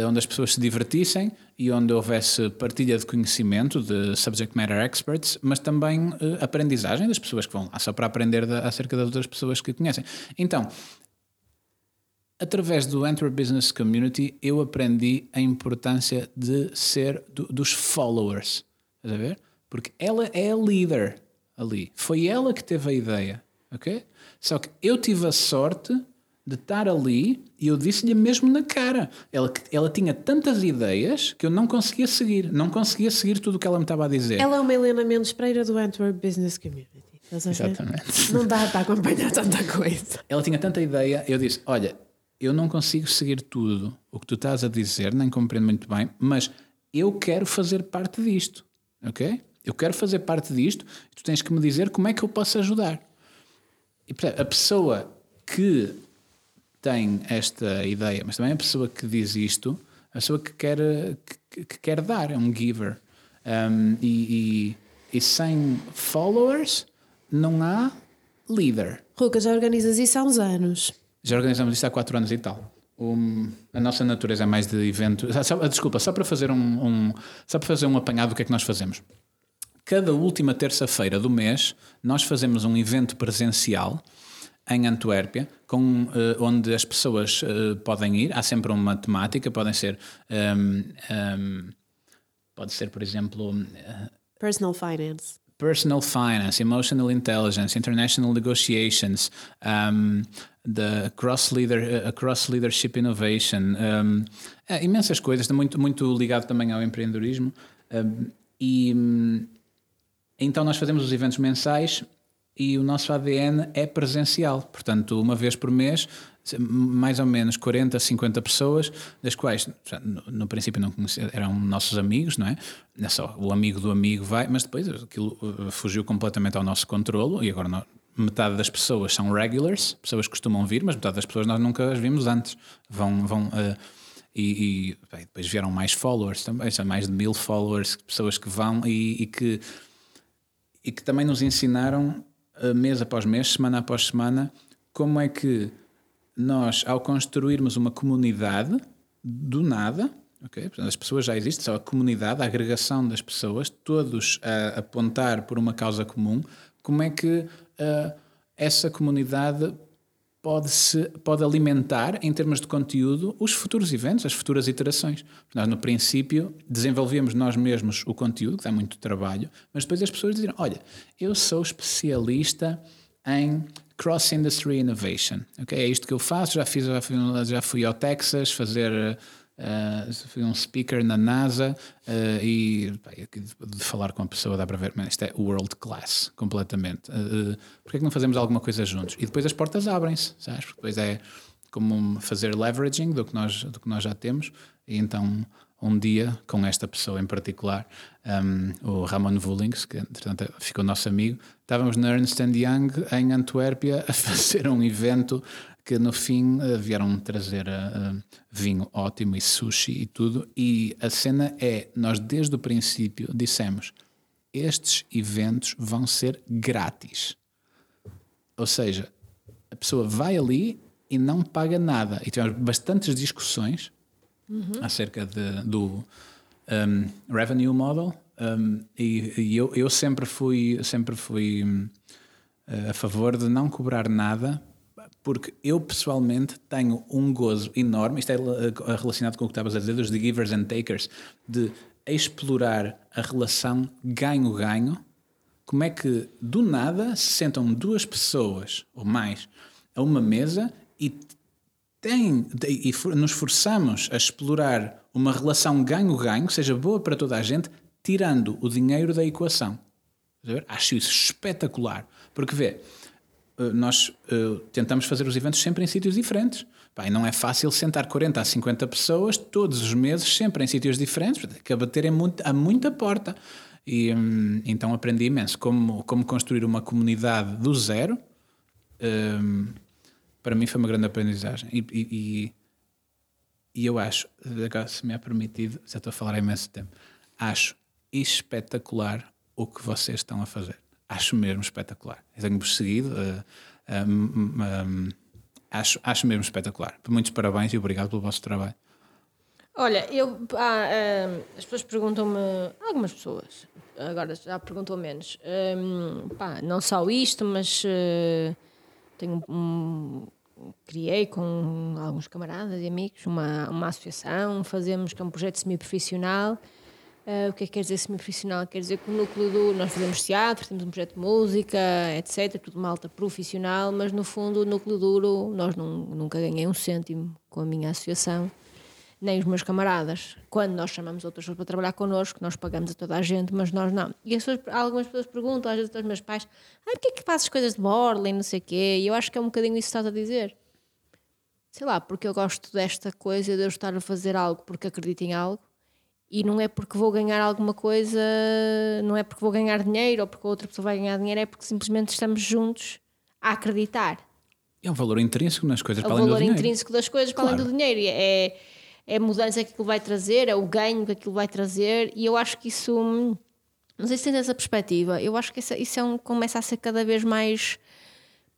onde as pessoas se divertissem e onde houvesse partilha de conhecimento de subject matter experts, mas também eh, aprendizagem das pessoas que vão lá, só para aprender acerca das outras pessoas que conhecem. Então, através do Antwerp Business Community, eu aprendi a importância de ser do- dos followers. Estás a ver? Porque ela é a líder ali. Foi ela que teve a ideia. Ok? Só que eu tive a sorte de estar ali e eu disse-lhe mesmo na cara. Ela, ela tinha tantas ideias que eu não conseguia seguir. Não conseguia seguir tudo o que ela me estava a dizer. Ela é uma Helena Mendes Pereira do Antwerp Business Community. Exatamente. Não dá para acompanhar tanta coisa. Ela tinha tanta ideia, eu disse: Olha, eu não consigo seguir tudo o que tu estás a dizer, nem compreendo muito bem, mas eu quero fazer parte disto, ok? Eu quero fazer parte disto, tu tens que me dizer como é que eu posso ajudar. E portanto, a pessoa que tem esta ideia, mas também a pessoa que diz isto, a pessoa que quer, que, que quer dar, é um giver. Um, e, e, e sem followers não há líder. Ruca, já organizas isso há uns anos. Já organizamos isto há 4 anos e tal. Um, a nossa natureza é mais de evento. Ah, só- desculpa, só para fazer um, um- só para fazer um apanhado do que é que nós fazemos. Cada última terça-feira do mês, nós fazemos um evento presencial em Antuérpia, com, eh, onde as pessoas eh, podem ir. Há sempre uma temática, podem ser. ehm, ehm, pode ser, por exemplo, eh, Personal Finance. personal finance, emotional intelligence, international negotiations, um, the cross leader, uh, cross leadership innovation, um, é, imensas coisas, muito muito ligado também ao empreendedorismo um, e hum, então nós fazemos os eventos mensais e o nosso ADN é presencial, portanto uma vez por mês mais ou menos 40, 50 pessoas, das quais no, princípio não conhecia, eram nossos amigos, não é? Não é só o amigo do amigo vai, mas depois aquilo uh, fugiu completamente ao nosso controlo e agora nós- metade das pessoas são regulars, pessoas que costumam vir, mas metade das pessoas nós nunca as vimos antes. Vão, vão uh, e, e, bem, depois vieram mais followers também, são mais de mil followers, pessoas que vão e, e que e que também nos ensinaram mês após mês, semana após semana, como é que nós, ao construirmos uma comunidade do nada, ok? Portanto, as pessoas já existem, só a comunidade, a agregação das pessoas, todos a apontar por uma causa comum, como é que uh, essa comunidade pode, -se, pode alimentar, em termos de conteúdo, os futuros eventos, as futuras iterações. Nós, no princípio, desenvolvíamos nós mesmos o conteúdo, que dá muito trabalho, mas depois as pessoas diziam: Olha, eu sou especialista em cross-industry innovation. Okay? É isto que eu faço, já, fiz, já fui, já fui ao Texas fazer Uh, um speaker na NASA uh, e de falar com a pessoa dá para ver, mas isto é world class, completamente. Uh, é que não fazemos alguma coisa juntos? E depois as portas abrem-se, sabes? Porque depois é como fazer leveraging do que nós, do que nós já temos, e então um dia com esta pessoa em particular, um, o Ramon Vullings, que entretanto ficou nosso amigo, estávamos na Ernst Young em Antuérpia a fazer um evento que no fim uh, vieram trazer uh, vinho ótimo e sushi e tudo. E a cena é: nós desde o princípio dissemos estes eventos vão ser grátis. Ou seja, a pessoa vai ali e não paga nada. E tivemos bastantes discussões uhum. acerca de, do um, revenue model. Um, e, e eu, eu, sempre fui, sempre fui um, a favor de não cobrar nada porque eu pessoalmente tenho um gozo enorme, isto é eh, relacionado com o que estavas a dizer, dos givers and takers, de explorar a relação ganho-ganho. Como é que do nada se sentam duas pessoas ou mais a uma mesa e, tem, e nos forçamos a explorar uma relação ganho-ganho, seja boa para toda a gente, tirando o dinheiro da equação. Acho isso espetacular. Porque vê, eh, nós uh, tentamos fazer os eventos sempre em sítios diferentes. Pá, não é fácil sentar 40 a 50 pessoas todos os meses, sempre em sítios diferentes, que a baterem muito, a muita porta. E hum, então aprendi imenso como, como construir uma comunidade do zero. Hum, para mim foi uma grande aprendizagem. E, e, e eu acho, se me é permitido, já estou a falar há imenso tempo, acho espetacular o que vocês estão a fazer acho mesmo espetacular. Eu tenho-vos seguido, uh, um, um, acho, acho mesmo espetacular. Muitos parabéns e obrigado pelo vosso trabalho. Olha, eu, ah, uh, as pessoas perguntam-me, algumas pessoas, agora já perguntam menos, um, pá, não só isto, mas uh, tenho um, criei com alguns camaradas e amigos uma, uma associação, fazemos que é um projeto semi-profissional Uh, o que é que quer dizer semi-profissional? Quer dizer que o núcleo do. Nós fazemos teatro, temos um projeto de música, etc. Tudo malta profissional, mas no fundo o núcleo duro, nós não, nunca ganhei um cêntimo com a minha associação, nem os meus camaradas. Quando nós chamamos outras pessoas para trabalhar connosco, nós pagamos a toda a gente, mas nós não. E as pessoas, algumas pessoas perguntam, às vezes aos meus pais, ah, porquê é que fazes coisas de borla e não sei o quê? E eu acho que é um bocadinho isso que estás a dizer. Sei lá, porque eu gosto desta coisa de eu estar a fazer algo porque acredito em algo e não é porque vou ganhar alguma coisa, não é porque vou ganhar dinheiro ou porque outra pessoa vai ganhar dinheiro, é porque simplesmente estamos juntos a acreditar. É um valor intrínseco nas coisas, é para além do dinheiro. É o valor intrínseco das coisas para além do dinheiro. É, é a mudança que aquilo vai trazer, é o ganho que aquilo vai trazer, e eu acho que isso. Não sei se tens essa perspectiva. Eu acho que isso, isso é um, começa a ser cada vez mais.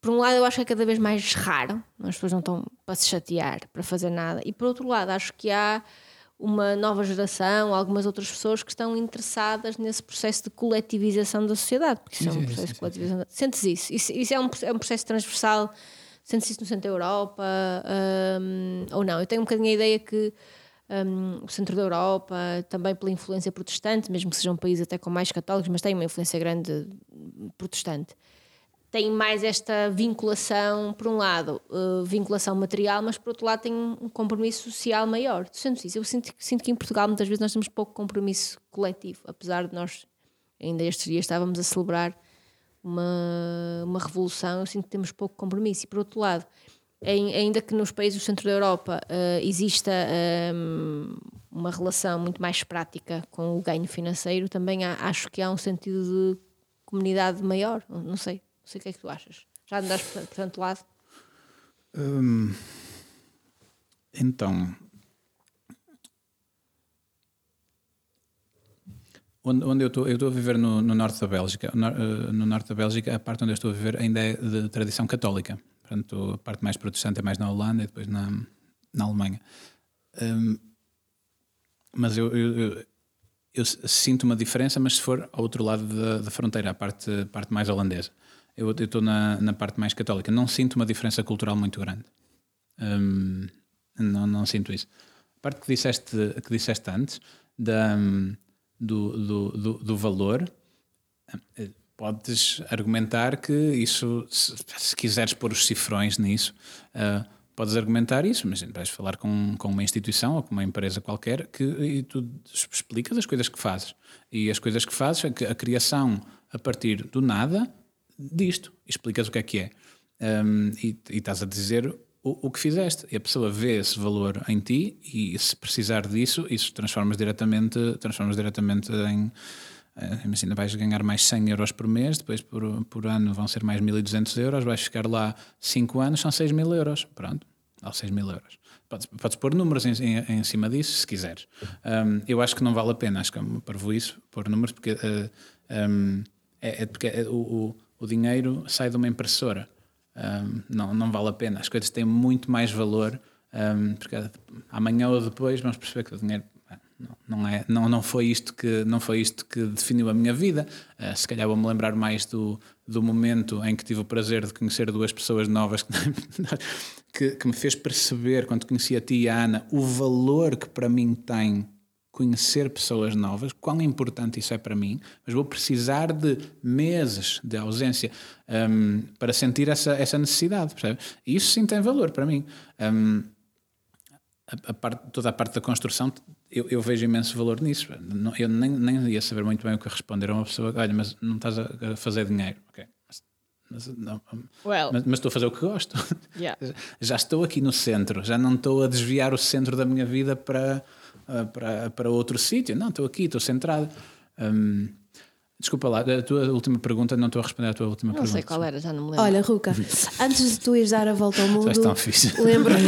Por um lado, eu acho que é cada vez mais raro, as pessoas não estão para se chatear, para fazer nada, e por outro lado, acho que há uma nova geração, algumas outras pessoas que estão interessadas nesse processo de coletivização da sociedade, porque isso sim, é um processo sim, de coletivização. Sentes isso? Isso, isso é, um, é um processo transversal? Sentes isso no centro da Europa um, ou não? Eu tenho um bocadinho a ideia que um, o centro da Europa, também pela influência protestante, mesmo que seja um país até com mais católicos, mas tem uma influência grande protestante tem mais esta vinculação, por um lado, uh, vinculação material, mas por outro lado tem um compromisso social maior. Tu isso? Eu sinto, sinto que em Portugal muitas vezes nós temos pouco compromisso coletivo, apesar de nós, ainda estes dias, estávamos a celebrar uma, uma revolução, eu sinto que temos pouco compromisso. E por outro lado, em, ainda que nos países do centro da Europa uh, exista um, uma relação muito mais prática com o ganho financeiro, também há, acho que há um sentido de comunidade maior, não sei. Não sei o que é que tu achas. Já andaste por, tanto lado? Hum, então. Onde, onde eu estou, eu estou a viver no, no norte da Bélgica. No, uh, no, norte da Bélgica, a parte onde eu estou a viver ainda é de tradição católica. Portanto, a parte mais protestante é mais na Holanda e depois na, na Alemanha. Um, mas eu, eu, eu, eu, sinto uma diferença, mas se for ao outro lado da, da fronteira, a parte, parte mais holandesa eu estou na, na parte mais católica. Não sinto uma diferença cultural muito grande. Um, não, não sinto isso. A parte que disseste, que disseste antes, da, do, do, do, do valor, eh, podes argumentar que isso, se, se, quiseres pôr os cifrões nisso, uh, podes argumentar isso, mas vais falar com, com uma instituição ou com uma empresa qualquer que, e tu explicas as coisas que fazes. E as coisas que fazes é que a criação a partir do nada disto. Explicas o que é que é. Um, e, e estás a dizer o, o, que fizeste. E a pessoa vê esse valor em ti e se precisar disso, isso transformas diretamente, transformas diretamente em. Uh, imagina, vais ganhar mais 100 euros por mês, depois por, por ano vão ser mais 1200 euros, vais ficar lá 5 anos, são 6 mil euros. Pronto, ou 6 mil euros. Podes, podes pôr números em, em, em, cima disso se quiseres. Um, eu acho que não vale a pena, acho que é para isso pôr números, porque, uh, um, é, é, porque é, o, o, o dinheiro sai de uma impressora um, não, não vale a pena. As coisas têm muito mais valor, um, porque amanhã ou depois vamos perceber que o dinheiro não, não, é, não, não, foi isto que, não foi isto que definiu a minha vida. Uh, se calhar vou-me lembrar mais do, do momento em que tive o prazer de conhecer duas pessoas novas que, que, que me fez perceber, quando conheci a ti e a Ana, o valor que para mim tem conhecer pessoas novas, quão importante isso é para mim, mas vou precisar de meses de ausência um, para sentir essa, essa necessidade, percebe? E isso sim tem valor para mim. Um, a, a parte, toda a parte da construção, eu, eu, vejo imenso valor nisso. Eu nem, nem ia saber muito bem o que responder a uma pessoa, olha, mas não estás a, fazer dinheiro. Okay. Mas, não, well. mas, mas, estou a fazer o que gosto. Yeah. Já estou aqui no centro, já não estou a desviar o centro da minha vida para para, para outro sítio. Não, estou aqui, estou centrado. Um, Desculpa lá, a tua última pergunta, não estou a responder à tua última não pergunta. Não sei qual era, já não me lembro. Olha, Ruca, antes de tu ires dar a volta ao mundo. Já tão fixe. Lembro-me.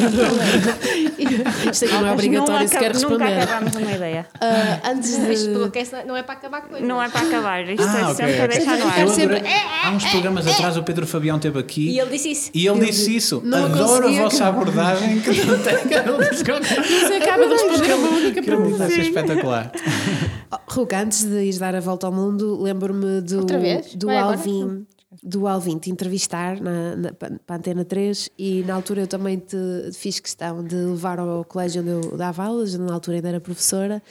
Isto aqui não é obrigatório sequer responder. Nunca acabámos uma ideia. Uh, antes de. Isto não é para acabar com Não é para acabar. Isto ah, é okay, sempre para deixar no ar. Sempre... Há uns programas atrás o Pedro Fabião esteve aqui. E ele disse isso. E ele disse isso. Não Adoro a vossa abordagem que não tem. Você acaba de responder uma única pergunta. Isso é espetacular. Ruca, antes de ir dar a volta ao mundo, lembro-me do, do Alvin. Do Alvin te entrevistar na, na, para a Antena 3 e na altura eu também te fiz questão de levar ao colégio onde eu dava aulas, na altura ainda era professora,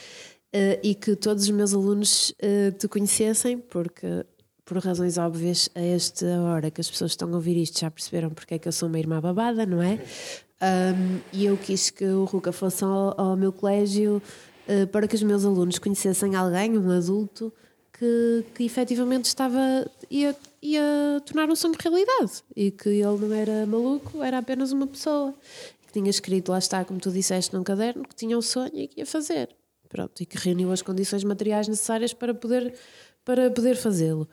uh, e que todos os meus alunos uh, te conhecessem, porque por razões óbvias, a esta hora que as pessoas estão a ouvir isto já perceberam porque é que eu sou uma irmã babada, não é? Um, e eu quis que o Ruca fosse ao, ao meu colégio eh, para que os meus alunos conhecessem alguém, um adulto, que, que efetivamente estava ia, ia tornar um sonho realidade e que ele não era maluco, era apenas uma pessoa que tinha escrito, lá está, como tu disseste, num caderno, que tinha um sonho e que ia fazer. Pronto, e que reuniu as condições materiais necessárias para poder, para poder fazê-lo.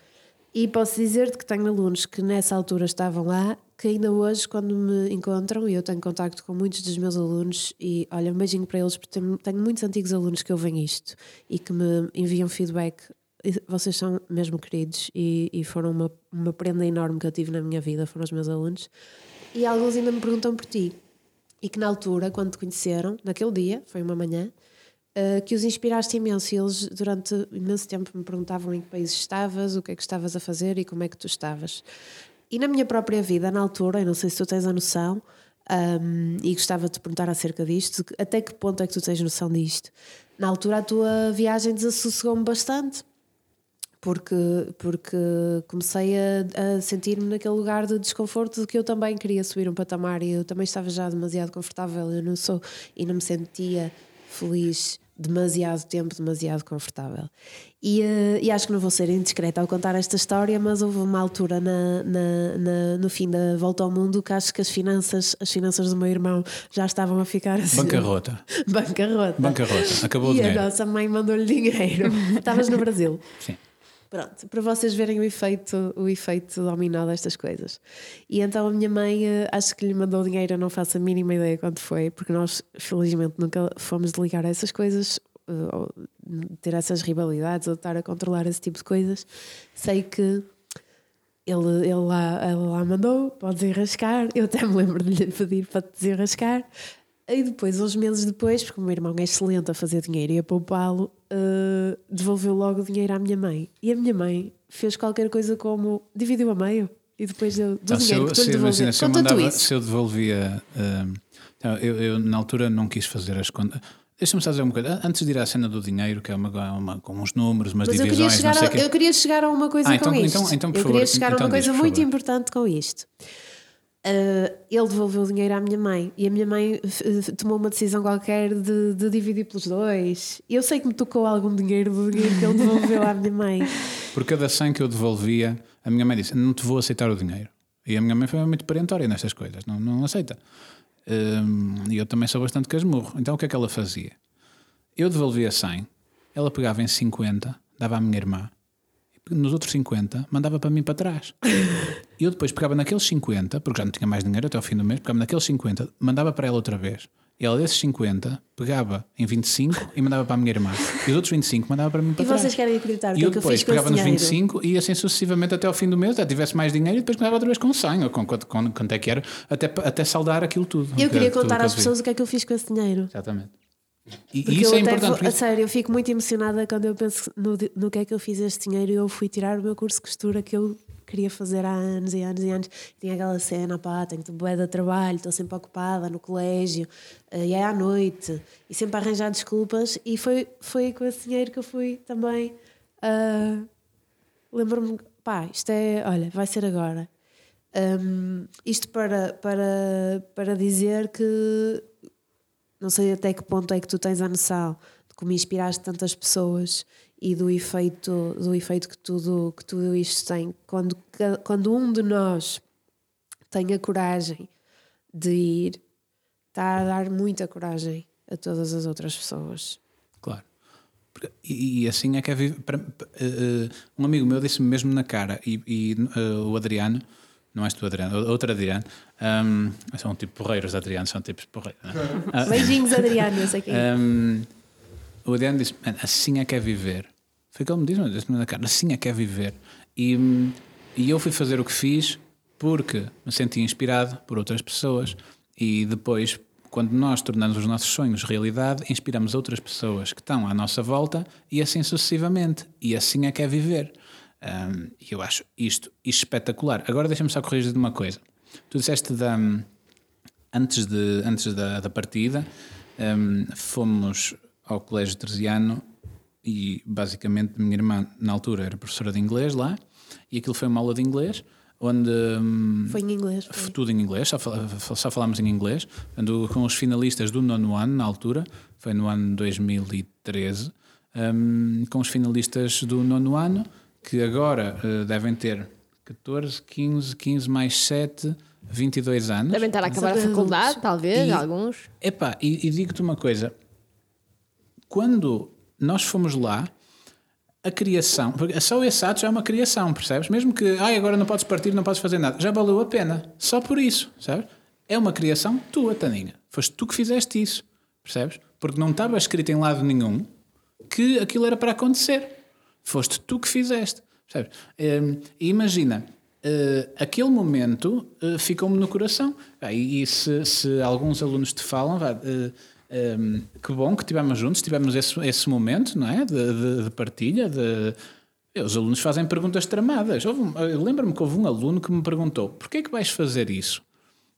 E posso dizer-te que tenho alunos que nessa altura estavam lá, que ainda hoje, quando me encontram, e eu tenho contacto com muitos dos meus alunos, e olha, um beijinho para eles, porque tenho, muitos antigos alunos que ouvem isto e que me enviam feedback. Vocês são mesmo queridos e, e foram uma, uma prenda enorme que eu tive na minha vida, foram os meus alunos. E alguns ainda me perguntam por ti. E que na altura, quando te conheceram, naquele dia, foi uma manhã, uh, que os inspiraste imenso. E eles, durante imenso tempo, me perguntavam em que país estavas, o que é que estavas a fazer e como é que tu estavas. E na minha própria vida, na altura, eu não sei se tu tens a noção, um, e gostava de te perguntar acerca disto, até que ponto é que tu tens noção disto? Na altura, a tua viagem desassossegou-me bastante. Porque, porque comecei a, a sentir-me naquele lugar de desconforto de que eu também queria subir um patamar e eu também estava já demasiado confortável, eu não sou e não me sentia feliz demasiado tempo, demasiado confortável. E, uh, e, acho que não vou ser indiscreta ao contar esta história, mas houve uma altura na, na, na, no fim da volta ao mundo que acho que as finanças, as finanças do meu irmão já estavam a ficar assim. Bancarrota. Bancarrota. Bancarrota. Acabou o e dinheiro. a nossa mãe mandou-lhe dinheiro. Estavas no Brasil. Sim. Pronto, para vocês verem o efeito, o efeito dominó destas coisas. E então a minha mãe, eh, acho que lhe mandou dinheiro, eu não faço a mínima ideia quanto foi, porque nós, felizmente, nunca fomos ligar a essas coisas, eh, ou ter essas rivalidades, ou estar a controlar esse tipo de coisas. Sei que ele, ele, lá, ele lá mandou, pode desenrascar, eu até me lembro de lhe pedir para desenrascar. E depois, uns meses depois, porque o meu irmão é excelente a fazer dinheiro e a poupá-lo, uh, devolveu logo o dinheiro à minha mãe. E a minha mãe fez qualquer coisa como dividiu a meio e depois deu do então, dinheiro se eu, que se, se, eu mandava, se eu devolvia. Uh, então, eu, eu, na altura não quis fazer as contas. Deixa-me só dizer uma coisa. Antes de ir à cena do dinheiro, que é uma, uma com uns números, umas Mas divisões. Eu queria, a, que... eu queria chegar a uma coisa ah, então, com isto. Então, então, por eu favor, queria chegar então a uma diz, coisa muito importante com isto. Uh, ele devolveu o dinheiro à minha mãe e a minha mãe uh, tomou uma decisão qualquer de, de, dividir pelos dois. Eu sei que me tocou algum dinheiro do dinheiro que ele devolveu à minha mãe. Por cada 100 que eu devolvia, a minha mãe disse: Não te vou aceitar o dinheiro. E a minha mãe foi muito perentória nestas coisas, não, não aceita. Um, e eu também sou bastante casmurro. Então o que é que ela fazia? Eu devolvia 100, ela pegava em 50, dava à minha irmã nos outros 50 mandava para mim para trás. E eu depois pegava naqueles 50, porque já não tinha mais dinheiro até ao fim do mês, pegava naqueles 50, mandava para ela outra vez. E ela desses 50 pegava em 25 e mandava para a minha irmã. E os outros 25 mandava para mim para e trás. E vocês querem acreditar e eu eu depois com pegava nos dinheiro? 25 e assim sucessivamente até ao fim do mês, até tivesse mais dinheiro e depois pegava outra vez com 100 ou com quanto, com, quanto é que era, até, até saldar aquilo tudo. Eu queria contar às eu pessoas o que é que eu fiz com esse dinheiro. Exatamente. E, Porque isso eu é importante. vou- porque a sério, eu fico muito emocionada quando eu penso no, no que é que eu fiz este dinheiro e eu fui tirar o meu curso de costura que eu queria fazer há anos e anos e anos. Tinha aquela cena, pá, tenho bué de trabalho, estou sempre ocupada no colégio eh, e é à noite e sempre a arranjar desculpas e foi, foi com esse dinheiro que eu fui também. ah, Lembro-me, pá, isto é, olha, vai ser agora. Um, isto para, para, para dizer que não sei até que ponto é que tu tens a noção de como inspiraste tantas pessoas e do efeito, do efeito que, tudo, que tudo isto tem. Quando, quando um de nós tem a coragem de ir, está a dar muita coragem a todas as outras pessoas. Claro. E, e assim é que é viver. eh, eh, um amigo meu disse-me mesmo na cara, e, e, eh, o Adriano, não és tu, Adriano, outro Adriano, um, são tipo porreiros, Adriano, são tipos porreiros. é? Beijinhos, Adriano, eu sei quem é. um, o Adriano disse: "Man, assim é que é viver. Foi o que ele me disse, mas disse-me na cara: assim é que é viver. E, e eu fui fazer o que fiz porque me senti inspirado por outras pessoas e depois. Quando nós tornamos os nossos sonhos realidade, inspiramos outras pessoas que estão à nossa volta e assim sucessivamente. E assim é que é viver. Um, E eu acho isto, espetacular. Agora deixa-me só corrigir de uma coisa. Tu disseste da, antes, de, antes da, da partida, hum, fomos ao Colégio Teresiano e basicamente minha irmã, na altura, era professora de inglês lá e aquilo foi uma aula de inglês onde Foi em inglês. foi. tudo em inglês, só, só falámos em inglês, ando com os finalistas do nono ano, na altura, foi no ano 2013, hum, com os finalistas do nono ano, que agora eh, devem ter 14, 15, 15 mais 7, 22 anos. Devem estar a acabar a faculdade, talvez, E- alguns. Epá, e, e digo-te uma coisa: quando nós fomos lá, a criação, porque só esse ato já é uma criação, percebes? Mesmo que ai, agora não podes partir, não podes fazer nada, já valeu a pena, só por isso, sabes? É uma criação tua, Taninha. Foste tu que fizeste isso, percebes? Porque não estava escrito em lado nenhum que aquilo era para acontecer. Foste tu que fizeste, percebes? Hum, E imagina, eh, aquele momento eh, ficou-me no coração. Ah, E, e se, se alguns alunos te falam, vá, eh, hum, que bom que tivemos juntos, tivemos esse, esse momento, não é? De, de- de partilha, de. Os alunos fazem perguntas tramadas. Um- Lembro-me que houve um aluno que me perguntou: porquê é que vais fazer isso?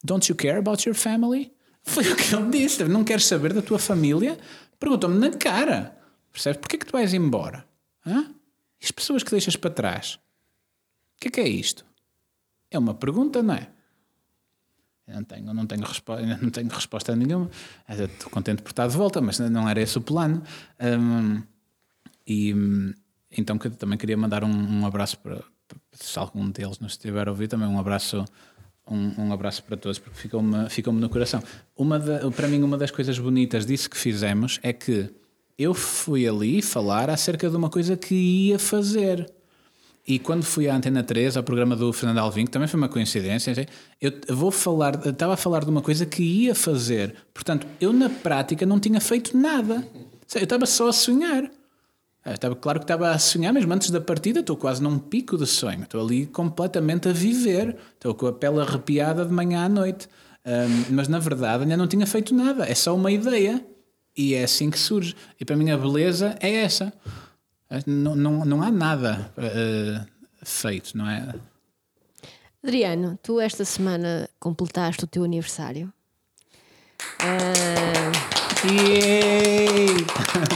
Don't you care about your family? Foi o que ele disse. Não queres saber da tua família? Perguntou-me na cara. Percebes? Porquê é que tu vais embora? Hã? As pessoas que deixas para trás? O que é que é isto? É uma pergunta, não é? Eu não tenho, não tenho, não tenho resposta nenhuma. Estou contente por estar de volta, mas não era esse o plano. Hum, e então que- também queria mandar um, um abraço para, para- se algum deles nos estiver a ouvir, também um abraço. Um, um abraço para todos, porque ficou-me ficou no coração. Uma da- para mim, uma das coisas bonitas disso que fizemos é que eu fui ali falar acerca de uma coisa que ia fazer. E quando fui à Antena 3, ao programa do Fernando Alvim, que também foi uma coincidência, eu vou falar, estava a falar de uma coisa que ia fazer. Portanto, eu na prática não tinha feito nada. Eu estava só a sonhar. Eu estava, claro que estava a sonhar, mesmo antes da partida estou quase num pico de sonho. Estou ali completamente a viver. Estou com a pele arrepiada de manhã à noite. Ahm, mas na verdade ainda não tinha feito nada. É só uma ideia. E é assim que surge. E para mim a beleza é essa. Não, não, não há nada eh, feito, não é? Adriano, tu esta semana completaste o teu aniversário. Ah, Yay!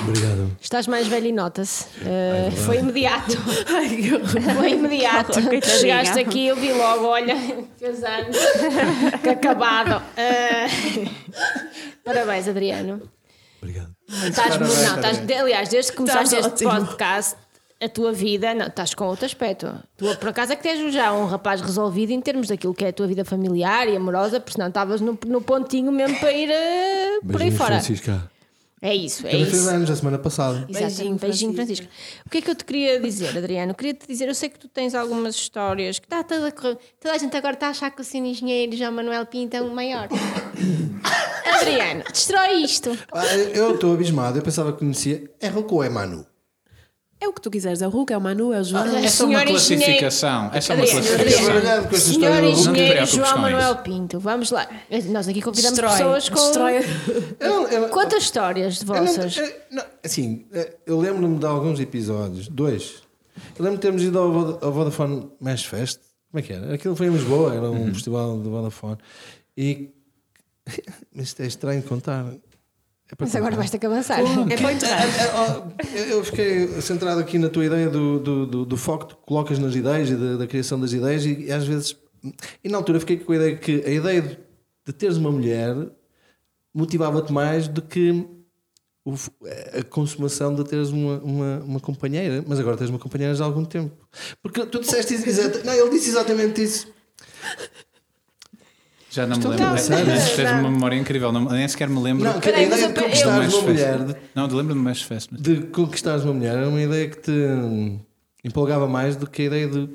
Obrigado. Estás mais velho e nota-se. Uh, foi imediato. Foi imediato. Chegaste aqui, eu vi logo, olha, fez anos. que acabado. Uh, parabéns, Adriano. Obrigado. Estás, não, estás, aliás, desde que começaste Estás este ótimo. podcast, a tua vida, não, estás com outro aspecto. Tu, por acaso, é que tens já um rapaz resolvido em termos daquilo que é a tua vida familiar e amorosa, porque senão estavas no, no pontinho mesmo para ir eh, por aí fora. Francisca. É isso, é Ela fez isso. anos a semana passada. Exatamente. Beijinho, Beijinho, Francisco. Francisco. O que é que eu te queria dizer, Adriano? Queria-te dizer, eu sei que tu tens algumas histórias que está toda a correr. Toda a gente agora está a achar que o Cine Engenheiro João Manuel Pinto é o maior. Adriano, destrói isto. Ah, eu estou abismado. Eu pensava que conhecia. É Rocco ou é Manu? É o que tu quiseres, é o Hulk, é o Manu, é o João. Ah, É uma classificação. É só uma classificação. Adriano. baralhado com esta Senhor do. Não Engenheiro João Manuel. Pinto, vamos lá. Nós aqui convidamos Destrói, pessoas com. destrói. Eu não- eu- Quantas histórias de eu não- vossas? eu- não, assim, eu lembro-me de alguns episódios. Dois. Eu lembro de termos ido ao, Voda- ao Vodafone Mesh Fest. Como é que era? Aquilo foi em Lisboa, era um festival de Vodafone. E. Mas isto é estranho de contar. É Mas agora vais ter que avançar. É muito É, é, eu- fiquei centrado aqui na tua ideia do, do, do, do foco que colocas nas ideias e da, da criação das ideias, e, às vezes. E na altura fiquei com a ideia que a ideia de, de teres uma mulher motivava-te mais do que o a consumação de teres uma, uma, uma companheira, mas agora tens uma companheira já há algum tempo. Porque tu disseste isso, exata- não, ele disse exatamente isso. Já não me Estou lembro. cá. Mas mas tens uma memória incrível. Não, nem sequer me lembro. Não, que a mas ideia eu- de conquistares Mais uma mulher, de, Não, lembro-me de mais festa. mas- de conquistares uma mulher, era uma ideia que te empolgava mais do que a ideia de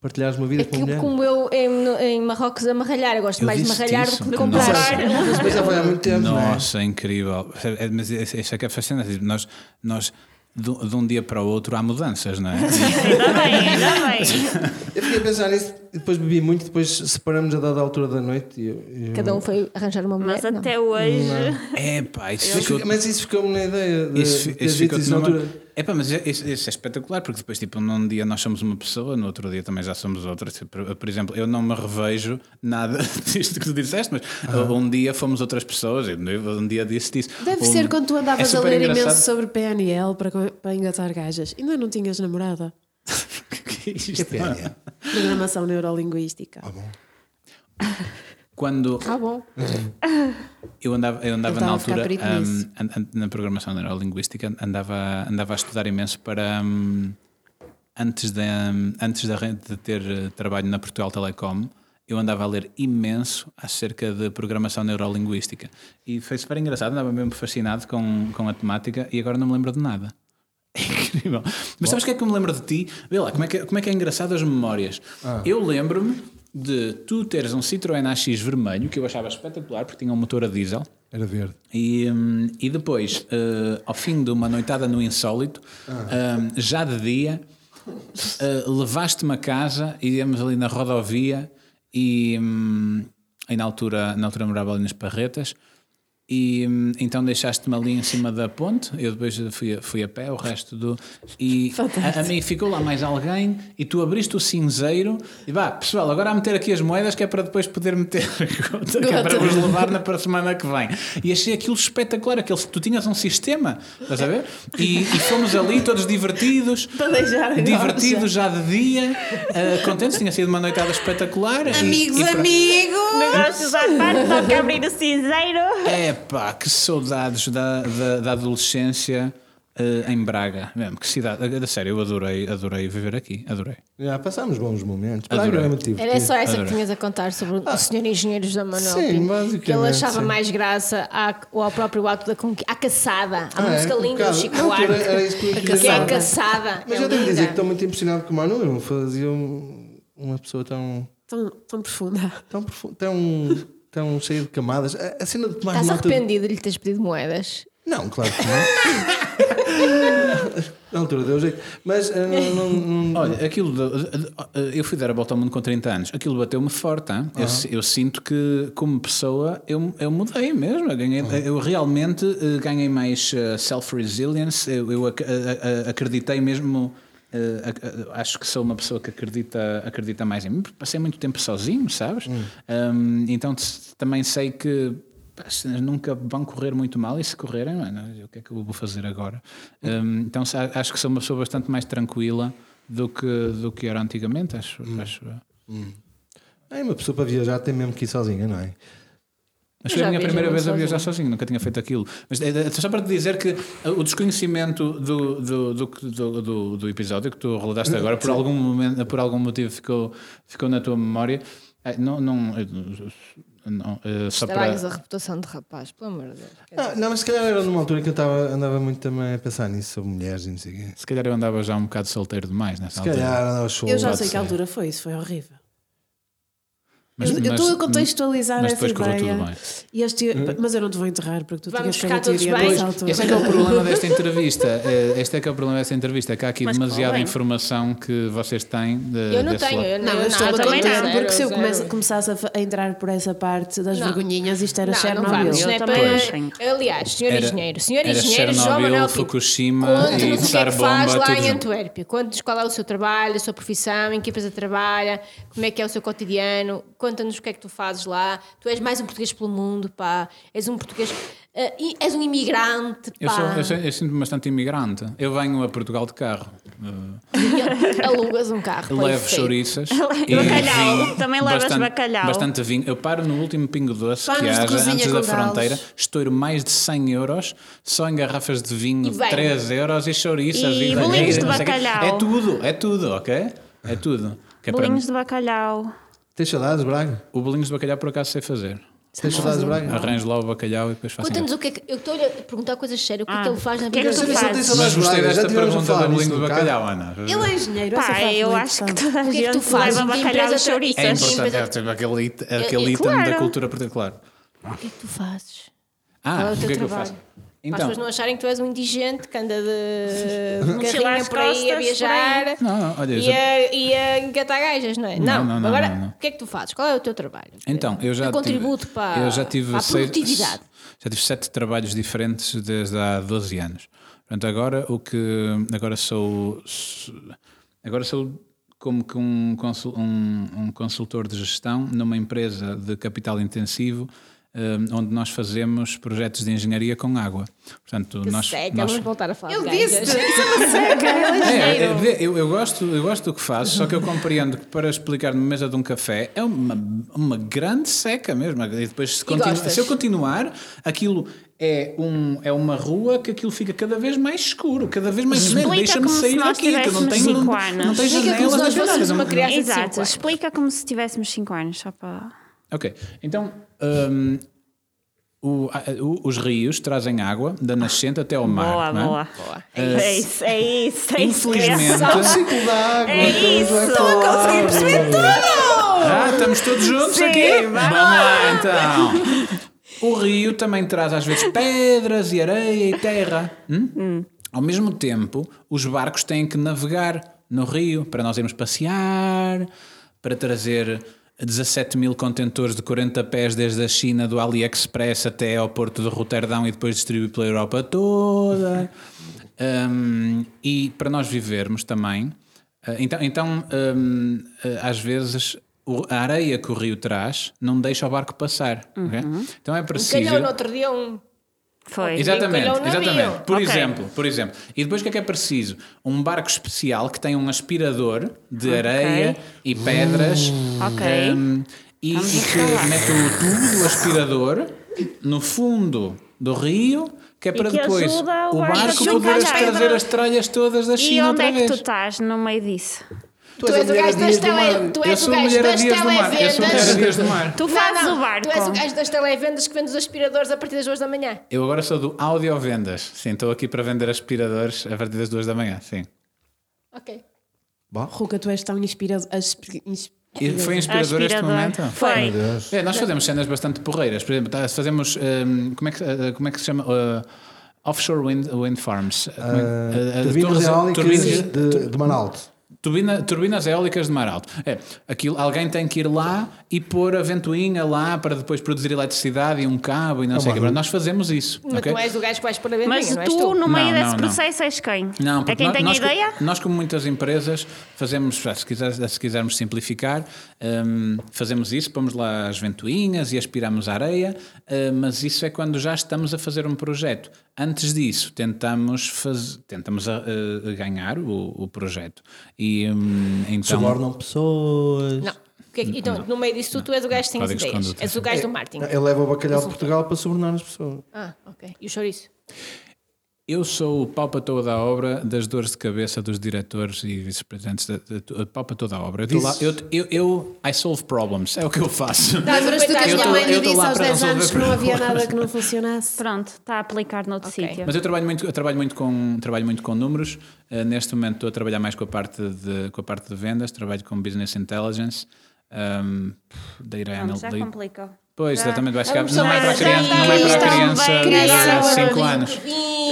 partilhares uma vida É com que uma mulher. como eu em, em Marrocos a marralhar, eu gosto Eu mais de marralhar isso. do que de comprar. Mas depois já foi há muito tempo, não é? Nossa, incrível. É, Mas isso isso é que é fascinante. Nós, nós de, um- de um dia para o outro há mudanças, não é? Ainda bem, ainda bem. Eu fiquei a pensar nisso e depois bebi muito, depois separamos a dada altura da noite. E eu, eu- Cada um foi arranjar uma mulher. Mas não. até hoje. É pá, isso Mas, ficou. mas isso ficou-me na ideia de, Isso, de isso dito ficou isso na altura. É pá, mas isso, isso é espetacular, porque depois, tipo, num dia nós somos uma pessoa, no outro dia também já somos outra. Por, por exemplo, eu não me revejo nada disto que tu disseste, mas um dia fomos outras pessoas, um dia disse isso. Deve Um- ser quando tu é andavas a super ler engraçado. imenso sobre PNL para, para engatar gajas. Ainda não tinhas namorada. Que é isto? Que pena. Programação neurolinguística. Quando Ah, bom. eu andava, eu andava na altura perito hum, nisso. an- an- na programação neurolinguística, andava, andava a estudar imenso para. hum, antes de, hum, antes de, de ter eh, trabalho na Portugal Telecom, eu andava a ler imenso acerca de programação neurolinguística. E foi super engraçado, andava mesmo fascinado com, com a temática e agora não me lembro de nada. É incrível. Mas sabes o que é que eu me lembro de ti? Vê lá, como é que, como é, que é engraçado as memórias. Eu lembro-me de tu teres um Citroën AX vermelho, que eu achava espetacular, porque tinha um motor a diesel. Era verde. E, hum, e depois, eh, ao fim de uma noitada no insólito, hum, já de dia, eh, levaste-me a casa, íamos ali na rodovia e, hum, e na, altura, na altura morava ali nas Parretas. E hum, então deixaste-me ali em cima da ponte. Eu depois fui, a- fui a pé, o resto do. E a, a mim ficou lá mais alguém. E tu abriste o cinzeiro e vá, pessoal, agora a meter aqui as moedas que é para depois poder meter que é para vos levar na para a semana que vem. E achei aquilo espetacular. Aquele, tu tinhas um sistema, estás a ver? E, e fomos ali todos divertidos, Para deixar divertidos já de dia, eh, contentes. Tinha sido uma noitada espetacular. e- Amigos, e pra- amigos! Negócios à parte, toca abrir o cinzeiro. É pá, que saudades da, da, da adolescência eh, em Braga. Mesmo, que cidade. A, a sério, eu adorei, adorei viver aqui. Adorei. Já passámos bons momentos. Adorei. Braga era só essa Adorei. que tinhas a contar sobre o senhor engenheiro José Manuel sim, Pinto, basicamente, que ele achava sim. mais graça à- ao próprio ato da conquista, à caçada, à Ah, é? música Um linda do. Chico Não, Buarque, era- isso que eu queria que é a caçada. Mas é eu devo linda. dizer que estou muito impressionado com o Manu. Eu não fazia um- uma pessoa tão, Tão, tão profunda. tão, profu- tão, tão cheia de camadas. A, a cena de tomar Estás nota. arrependido de lhe teres pedido moedas? Não, claro que não. Na altura deu jeito. Mas eh, não, não- não- Olha, aquilo. de- de- de- eu fui dar a volta ao mundo com 30 anos. Aquilo bateu-me forte. hein? Eu, eu sinto que, como pessoa, eu, eu mudei mesmo. Eu, ganhei, eu realmente eh, ganhei mais eh, self-resilience. Eu, eu ac- a- a- acreditei mesmo. A- acho que sou uma pessoa que acredita, acredita mais em mim. porque Passei muito tempo sozinho, sabes? Um, então também sei que pá, as cenas nunca vão correr muito mal e se correrem, mano, o que é que eu vou fazer agora? Hum, então sa- acho que sou uma pessoa bastante mais tranquila do que, do que era antigamente, acho. acho É uma pessoa para viajar tem mesmo que ir sozinha, não é? Mas foi a minha primeira vez a viajar sozinho. sozinho, nunca tinha feito aquilo. Mas é, é, só para te dizer que o desconhecimento do, do, do, do, do- do episódio que tu relataste agora, por algum, momento, por algum motivo ficou, ficou na tua memória, não. não, não só para. A reputação de rapaz, pelo amor de Deus. Ah, não, mas se calhar era numa altura que eu estava, andava muito também a pensar nisso, sobre mulheres e não sei o quê. Se calhar eu andava já um bocado solteiro demais nessa Se altura. calhar andava show. Eu já sei que ser. altura foi, isso foi horrível. Mas- eu estou a contextualizar mas essa ideia. tudo bem. E este, Mas eu não te vou enterrar porque tu Vamos tinhas a todos teoria bem? altura. Esse é que é o problema desta entrevista. Eh, Este é que é o problema desta entrevista. É que há aqui Mas demasiada informação que vocês têm. De, Eu não tenho, lado. eu Não, eu estou nada, também contente não. porque se eu começasse a, a entrar por essa parte das Não. vergonhinhas, isto era Não, não Chernobyl. vamos, não é Eu também para... Aliás, senhor Era- engenheiro, senhor era engenheiro, João Chernobyl, Manuel Pinto, Fukushima e o que é que faz lá em. Antuérpia. Conte-nos qual é o seu trabalho, a sua profissão, em que empresa trabalha, como é que é o seu cotidiano, conta-nos o que é que tu fazes lá. Tu és mais um português pelo mundo, pá. És um português... e és um imigrante, Eu, pá. sou, eu, sou- eu sinto-me bastante imigrante. Eu venho a Portugal de carro. Eh, Alugas um carro. levo chouriças. Bacalhau. Também levas bastante, bacalhau. Bastante vinho. Eu paro no último pingo doce Panos que haja antes da galos. fronteira. Estouro mais de 100 euros só em garrafas de vinho E de bem. 3 euros e chouriças. E banheiras, bolinhos de bacalhau. É tudo, é tudo, ok? É tudo. Que é Bolinhos de bacalhau. Tens saudades, Braga? O bolinhos de bacalhau por acaso sei fazer. Tens saudades, Braga? Arranjo lá o bacalhau e depois faço. Conta-nos o que é que. Eu estou-lhe a perguntar coisas sérias. O que é que Ah, ele faz na o que é que vida tu dele? fazes? Mas gostei Braga, já desta tivemos a pergunta falar do bolinho nisso de bacalhau. Ana. Ele é engenheiro, Pá, eu acho que toda a O que é que tu gente fazes? leva bacalhau empresa e. É importante, é, tipo aquele, it- É, aquele é item da cultura particular. O que é que tu fazes? Ah, Qual é o o teu que é que eu trabalho? faço? Para as Então, pessoas não acharem que tu és um indigente que anda de, de às por aí a viajar Não, não, olha, e, já- a, e a engatar gajas, não é? Não, não, não, Agora, não, não. o que é que tu fazes? Qual é o teu trabalho? então, eu já o contributo tive, para, eu já tive para a seis- produtividade. já tive sete trabalhos diferentes desde há 12 anos. Portanto, agora o que agora sou agora sou como que um, consul- um, um consultor de gestão numa empresa de capital intensivo onde nós fazemos projetos de engenharia com água. Portanto, Que nós, seca, nós vamos voltar a falar Ele disse, isso é uma seca, é É, é, eu, eu gosto, eu gosto do que faço, só que eu compreendo que para explicar numa mesa de um café é uma, uma grande seca mesmo. E depois, se, gostas? se eu continuar, aquilo é, um, é uma rua que aquilo fica cada vez mais escuro, cada vez mais Explica Deixa-me sair daqui, que não tenho, não, não tenho janelas, Exato, explica como se tivéssemos 5 anos, só para. Ok, então hum, o- o- os rios trazem água da nascente até ao mar. boa, não é? boa. É isso, é isso, é isso. Infelizmente- criação. Ciclo de água. É estamos a isso. falar. Ah, estamos todos juntos Sim, aqui? vamos lá então. O rio também traz às vezes pedras e areia e terra. Hum? Ao mesmo tempo, os barcos têm que navegar no rio para nós irmos passear, para trazer 17 mil contentores de 40 pés desde a China do AliExpress até ao porto de Roterdão e depois distribuir pela Europa toda. Hum, e para nós vivermos também. eh, Então, então hum, eh, às vezes, a areia que o rio traz não deixa o barco passar. ok? Então é preciso. Calhou no outro dia um. Foi. Exatamente, exatamente. Por Ok. exemplo, por exemplo. E depois o que é que é preciso? Um barco especial que tem um aspirador de areia e pedras. Ok. hum, e, e que mete o tubo do aspirador no fundo do rio, que é para que depois o barco barco poder trazer as tralhas todas da E China onde outra é que vez. tu estás no meio disso? Tu Tu és o gajo das dias do tele... mar. Tu és o gajo das televendas. dias do mar. Tu fazes Não, o barco. Tu és o gajo das televendas que vende os aspiradores a partir das duas da manhã. Eu agora sou do Audiovendas. Sim, estou aqui para vender aspiradores a partir das duas da manhã. Sim. Ok. Ruca, tu és tão inspirado. aspi- ins- E foi inspirador este momento? Foi. É, nós fazemos cenas bastante porreiras. Por exemplo, tá, fazemos. hum, como, é que, uh, como é que se chama? Uh, offshore wind, wind farms. Uh, uh, Turbinas eólicas turbinas- de, de Manalto. Turbina, turbinas eólicas de mar alto. É, aquilo, alguém tem que ir lá e pôr a ventoinha lá para depois produzir eletricidade e um cabo e não sei o que. Nós fazemos isso. Mas ok? tu és o gajo que vais pôr a ventoinha, Mas não és tu, tu. no meio Não, desse não, não. processo, és quem? Não, é quem nós, tem a nós, co- ideia? Nós, como muitas empresas, fazemos, se, quiser- se quisermos simplificar, hum, fazemos isso, pomos lá as ventoinhas e aspiramos a areia, hum, mas isso é quando já estamos a fazer um projeto. Antes disso, tentamos, faz, tentamos a- a- a ganhar o, o projeto. E hum, então. Subornam pessoas. Não. É então, no meio disso, tu, tu és o gajo que de ideias. És o gajo do marketing. Ele leva o bacalhau de Portugal para subornar as pessoas. Ah, ok. E o chouriço? Eu sou o pau para toda a obra das dores de cabeça dos diretores e vice-presidentes. para toda a obra. Eu, lá, eu, eu, eu I solve problems, é o que eu faço. Lembras tu que a minha mãe disse aos para 10 anos que não havia nada que não funcionasse? Pronto, está a aplicar noutro Ok. sítio. Mas eu trabalho muito, eu trabalho muito com trabalho muito com números. Uh, neste momento estou a trabalhar mais com a parte de com a parte de vendas. Trabalho com business intelligence, um, data Pronto, já analytics. Pois, exatamente, vai chegar, não é para criança, não é para a estão criança de já 5 estão anos.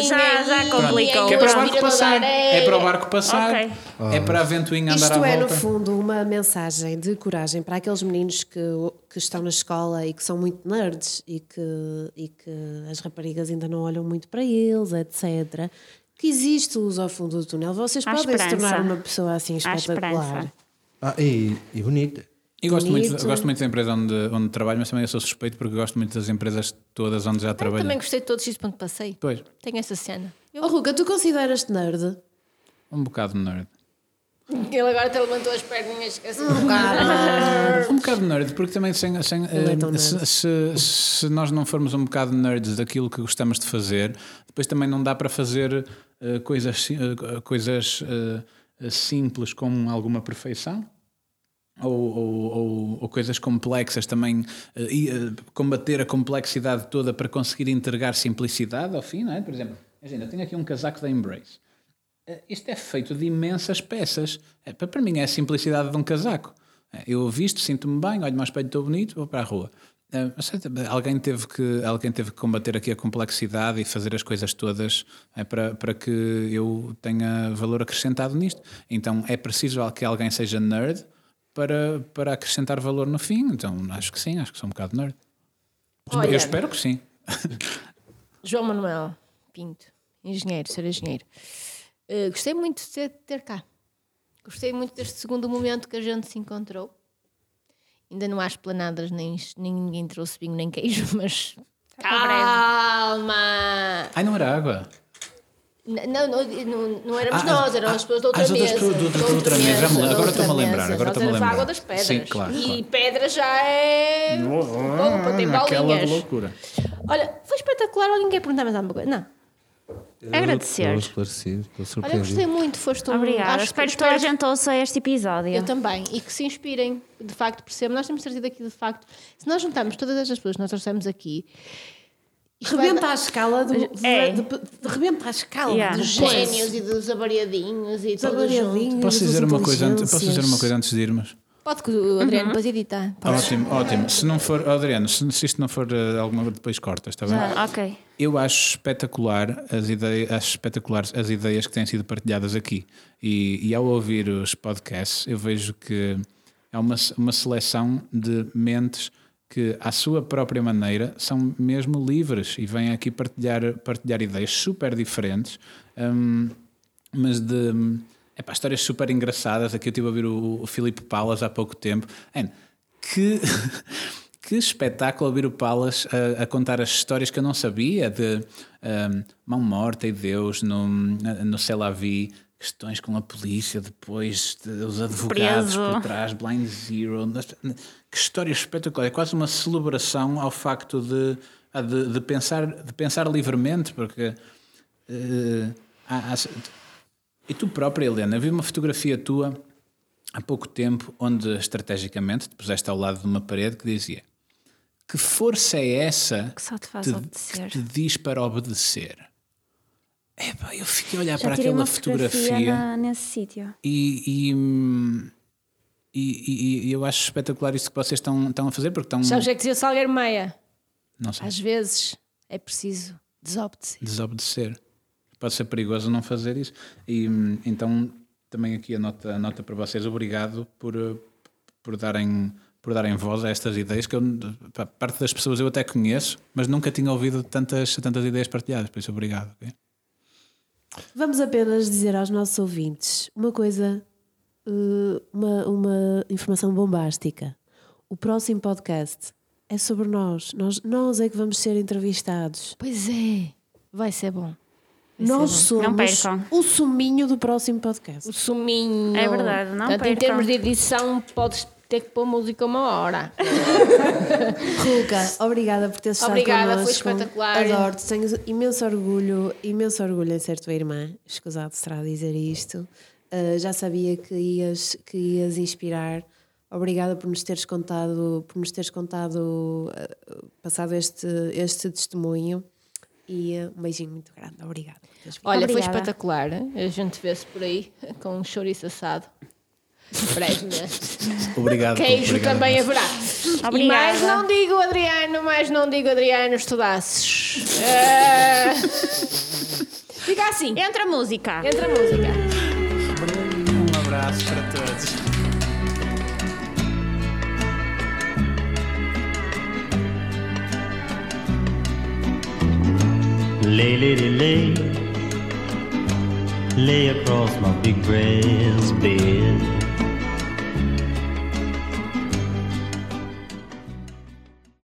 Já- já complicou. Que é para o barco passar. É para o barco passar. Ok. É para a ventoinha andar Isto à é, no volta. fundo, uma mensagem de coragem para aqueles meninos que, que estão na escola e que são muito nerds e que, e que as raparigas ainda não olham muito para eles, etc. Que existe luz ao fundo do túnel. Vocês Há podem se tornar uma pessoa assim espetacular. Ah, e, e bonita. E gosto muito, gosto muito da empresa onde, onde trabalho, mas também eu sou suspeito porque gosto muito das empresas todas onde já Eu trabalho. também gostei de todos os ponto passei. Pois, Tenho essa cena. Oh, Ruca, tu consideras-te nerd? um bocado nerd. Ele agora até levantou as perninhas. Assim, Um bocado nerd, porque também sem, sem, nerd. se, se, se nós não formos um bocado nerds daquilo que gostamos de fazer, depois também não dá para fazer eh, coisas, eh, coisas simples com alguma perfeição. Ou, ou, ou- ou coisas complexas também, eh, e, eh, combater a complexidade toda para conseguir entregar simplicidade ao fim, não é? Por exemplo, imagina, eu tenho aqui um casaco da Embrace. Eh, Isto é feito de imensas peças. É, para mim é a simplicidade de um casaco. É, Eu visto, sinto-me bem, olho-me ao espelho, estou bonito, vou para a rua. Eh, mas, alguém, teve que, alguém teve que combater aqui a complexidade e fazer as coisas todas é, para, para que eu tenha valor acrescentado nisto. Então é preciso que alguém seja nerd para, para acrescentar valor no fim. Então acho que sim, acho que sou um bocado nerd. Olha. Eu espero que sim. João Manuel Pinto, engenheiro, ser engenheiro. Eh, gostei muito de ter, ter cá. Gostei muito deste segundo momento que a gente se encontrou. Ainda não há esplanadas, nem, nem ninguém trouxe vinho nem queijo, mas. Calma! Ai, não era água. Não, não, não, não éramos Ah, nós, ah, eram as pessoas de ah, outra as outras mesa. pessoas de outra- mesa, agora estou-me a lembrar, mesa. agora Nós estou-me a a água lembrar. das pedras. Sim, claro, E claro. pedra já é. Opa, tem Aquela de bolinhas. loucura. Olha, foi espetacular. Alguém quer perguntar mais alguma coisa? Não. Agradecer. Estou esclarecido, estou Olha, gostei muito. Foste um. Obrigada. acho espero que toda a gente ouça este episódio. Eu também. E que se inspirem, de facto, percebam. Nós temos trazido aqui, de facto, se nós juntamos todas estas pessoas que nós trouxemos aqui. Isto Rebenta a escala do, de, É. de- de- rebenta a escala Yeah. dos dos génios e dos avariadinhos e todos juntos. avariadinhos, Posso dizer, uma coisa, antes- posso dizer uma coisa antes de irmos? Pode que o Adriano depois edita. Pode. Ótimo, ótimo. Se não for, Adriano, se, se isto não for eh, alguma depois cortas, está bem? Ah, ok. Eu acho espetacular as ideias, acho espetaculares as ideias que têm sido partilhadas aqui. E, e ao ouvir os podcasts, eu vejo que é uma, uma seleção de mentes que, à sua própria maneira, são mesmo livres e vêm aqui partilhar, partilhar ideias super diferentes, hum, mas de epá, histórias super engraçadas. Aqui eu estive a ouvir o, o Filipe Palas há pouco tempo. Man, que. Que espetáculo ouvir o Palas a, a contar as histórias que eu não sabia de um, Mão Morta e Deus no, no Sei Lá Vi, questões com a polícia, depois de- os advogados Preso. por trás, Blind Zero. Que história espetacular! É quase uma celebração ao facto de, ah, de, de pensar, de pensar livremente, porque. eh, há- há- e tu própria, Helena, vi uma fotografia tua há pouco tempo onde estrategicamente te puseste ao lado de uma parede que dizia que força é essa Que só te faz te- obedecer. que te diz para obedecer? Epá, eu fiquei a olhar Já para aquela fotografia, fotografia na- nesse sítio. e, e, hum, e- e- e eu acho espetacular isso que vocês estão, estão a fazer porque estão. Sabes o que é que dizia o Salgueiro Meia? Não sei, Às vezes é preciso desobedecer. desobedecer. Pode ser perigoso não fazer isso. E então também aqui a nota, a nota para vocês. Obrigado por, eh, por, darem, por darem voz a estas ideias que eu, parte das pessoas eu até conheço, mas nunca tinha ouvido tantas, tantas ideias partilhadas. Por isso, obrigado. Vamos apenas dizer aos nossos ouvintes uma coisa, uma, uma informação bombástica. O próximo podcast é sobre nós. nós. Nós é que vamos ser entrevistados. Pois é, vai ser bom. Vai Nós ser bom. Não somos percam. o suminho do próximo podcast. O suminho. É verdade, não Portanto, em percam. termos de edição, podes ter que pôr música uma hora. Ruca, obrigada por teres estado Obrigada, foi connosco. espetacular. Adoro-te, tenho imenso orgulho, imenso orgulho em ser tua irmã. Escusado será dizer isto. Uh, já sabia que ias, que ias inspirar. Obrigada por nos teres contado, por nos teres contado, uh, passado este, este testemunho. E uh, um beijinho muito grande. Obrigada. Olha, foi Obrigada. espetacular. A gente vê-se por aí com um chouriço assado. Obrigado. Queijo obrigado. também haverá. E Obrigada. mais não digo, Adriano, mais não digo, Adriano, estudasses. Fica assim. Entra a música. Entra a música. Abraço para. Lay, lady, lay, lay across my big brass bed.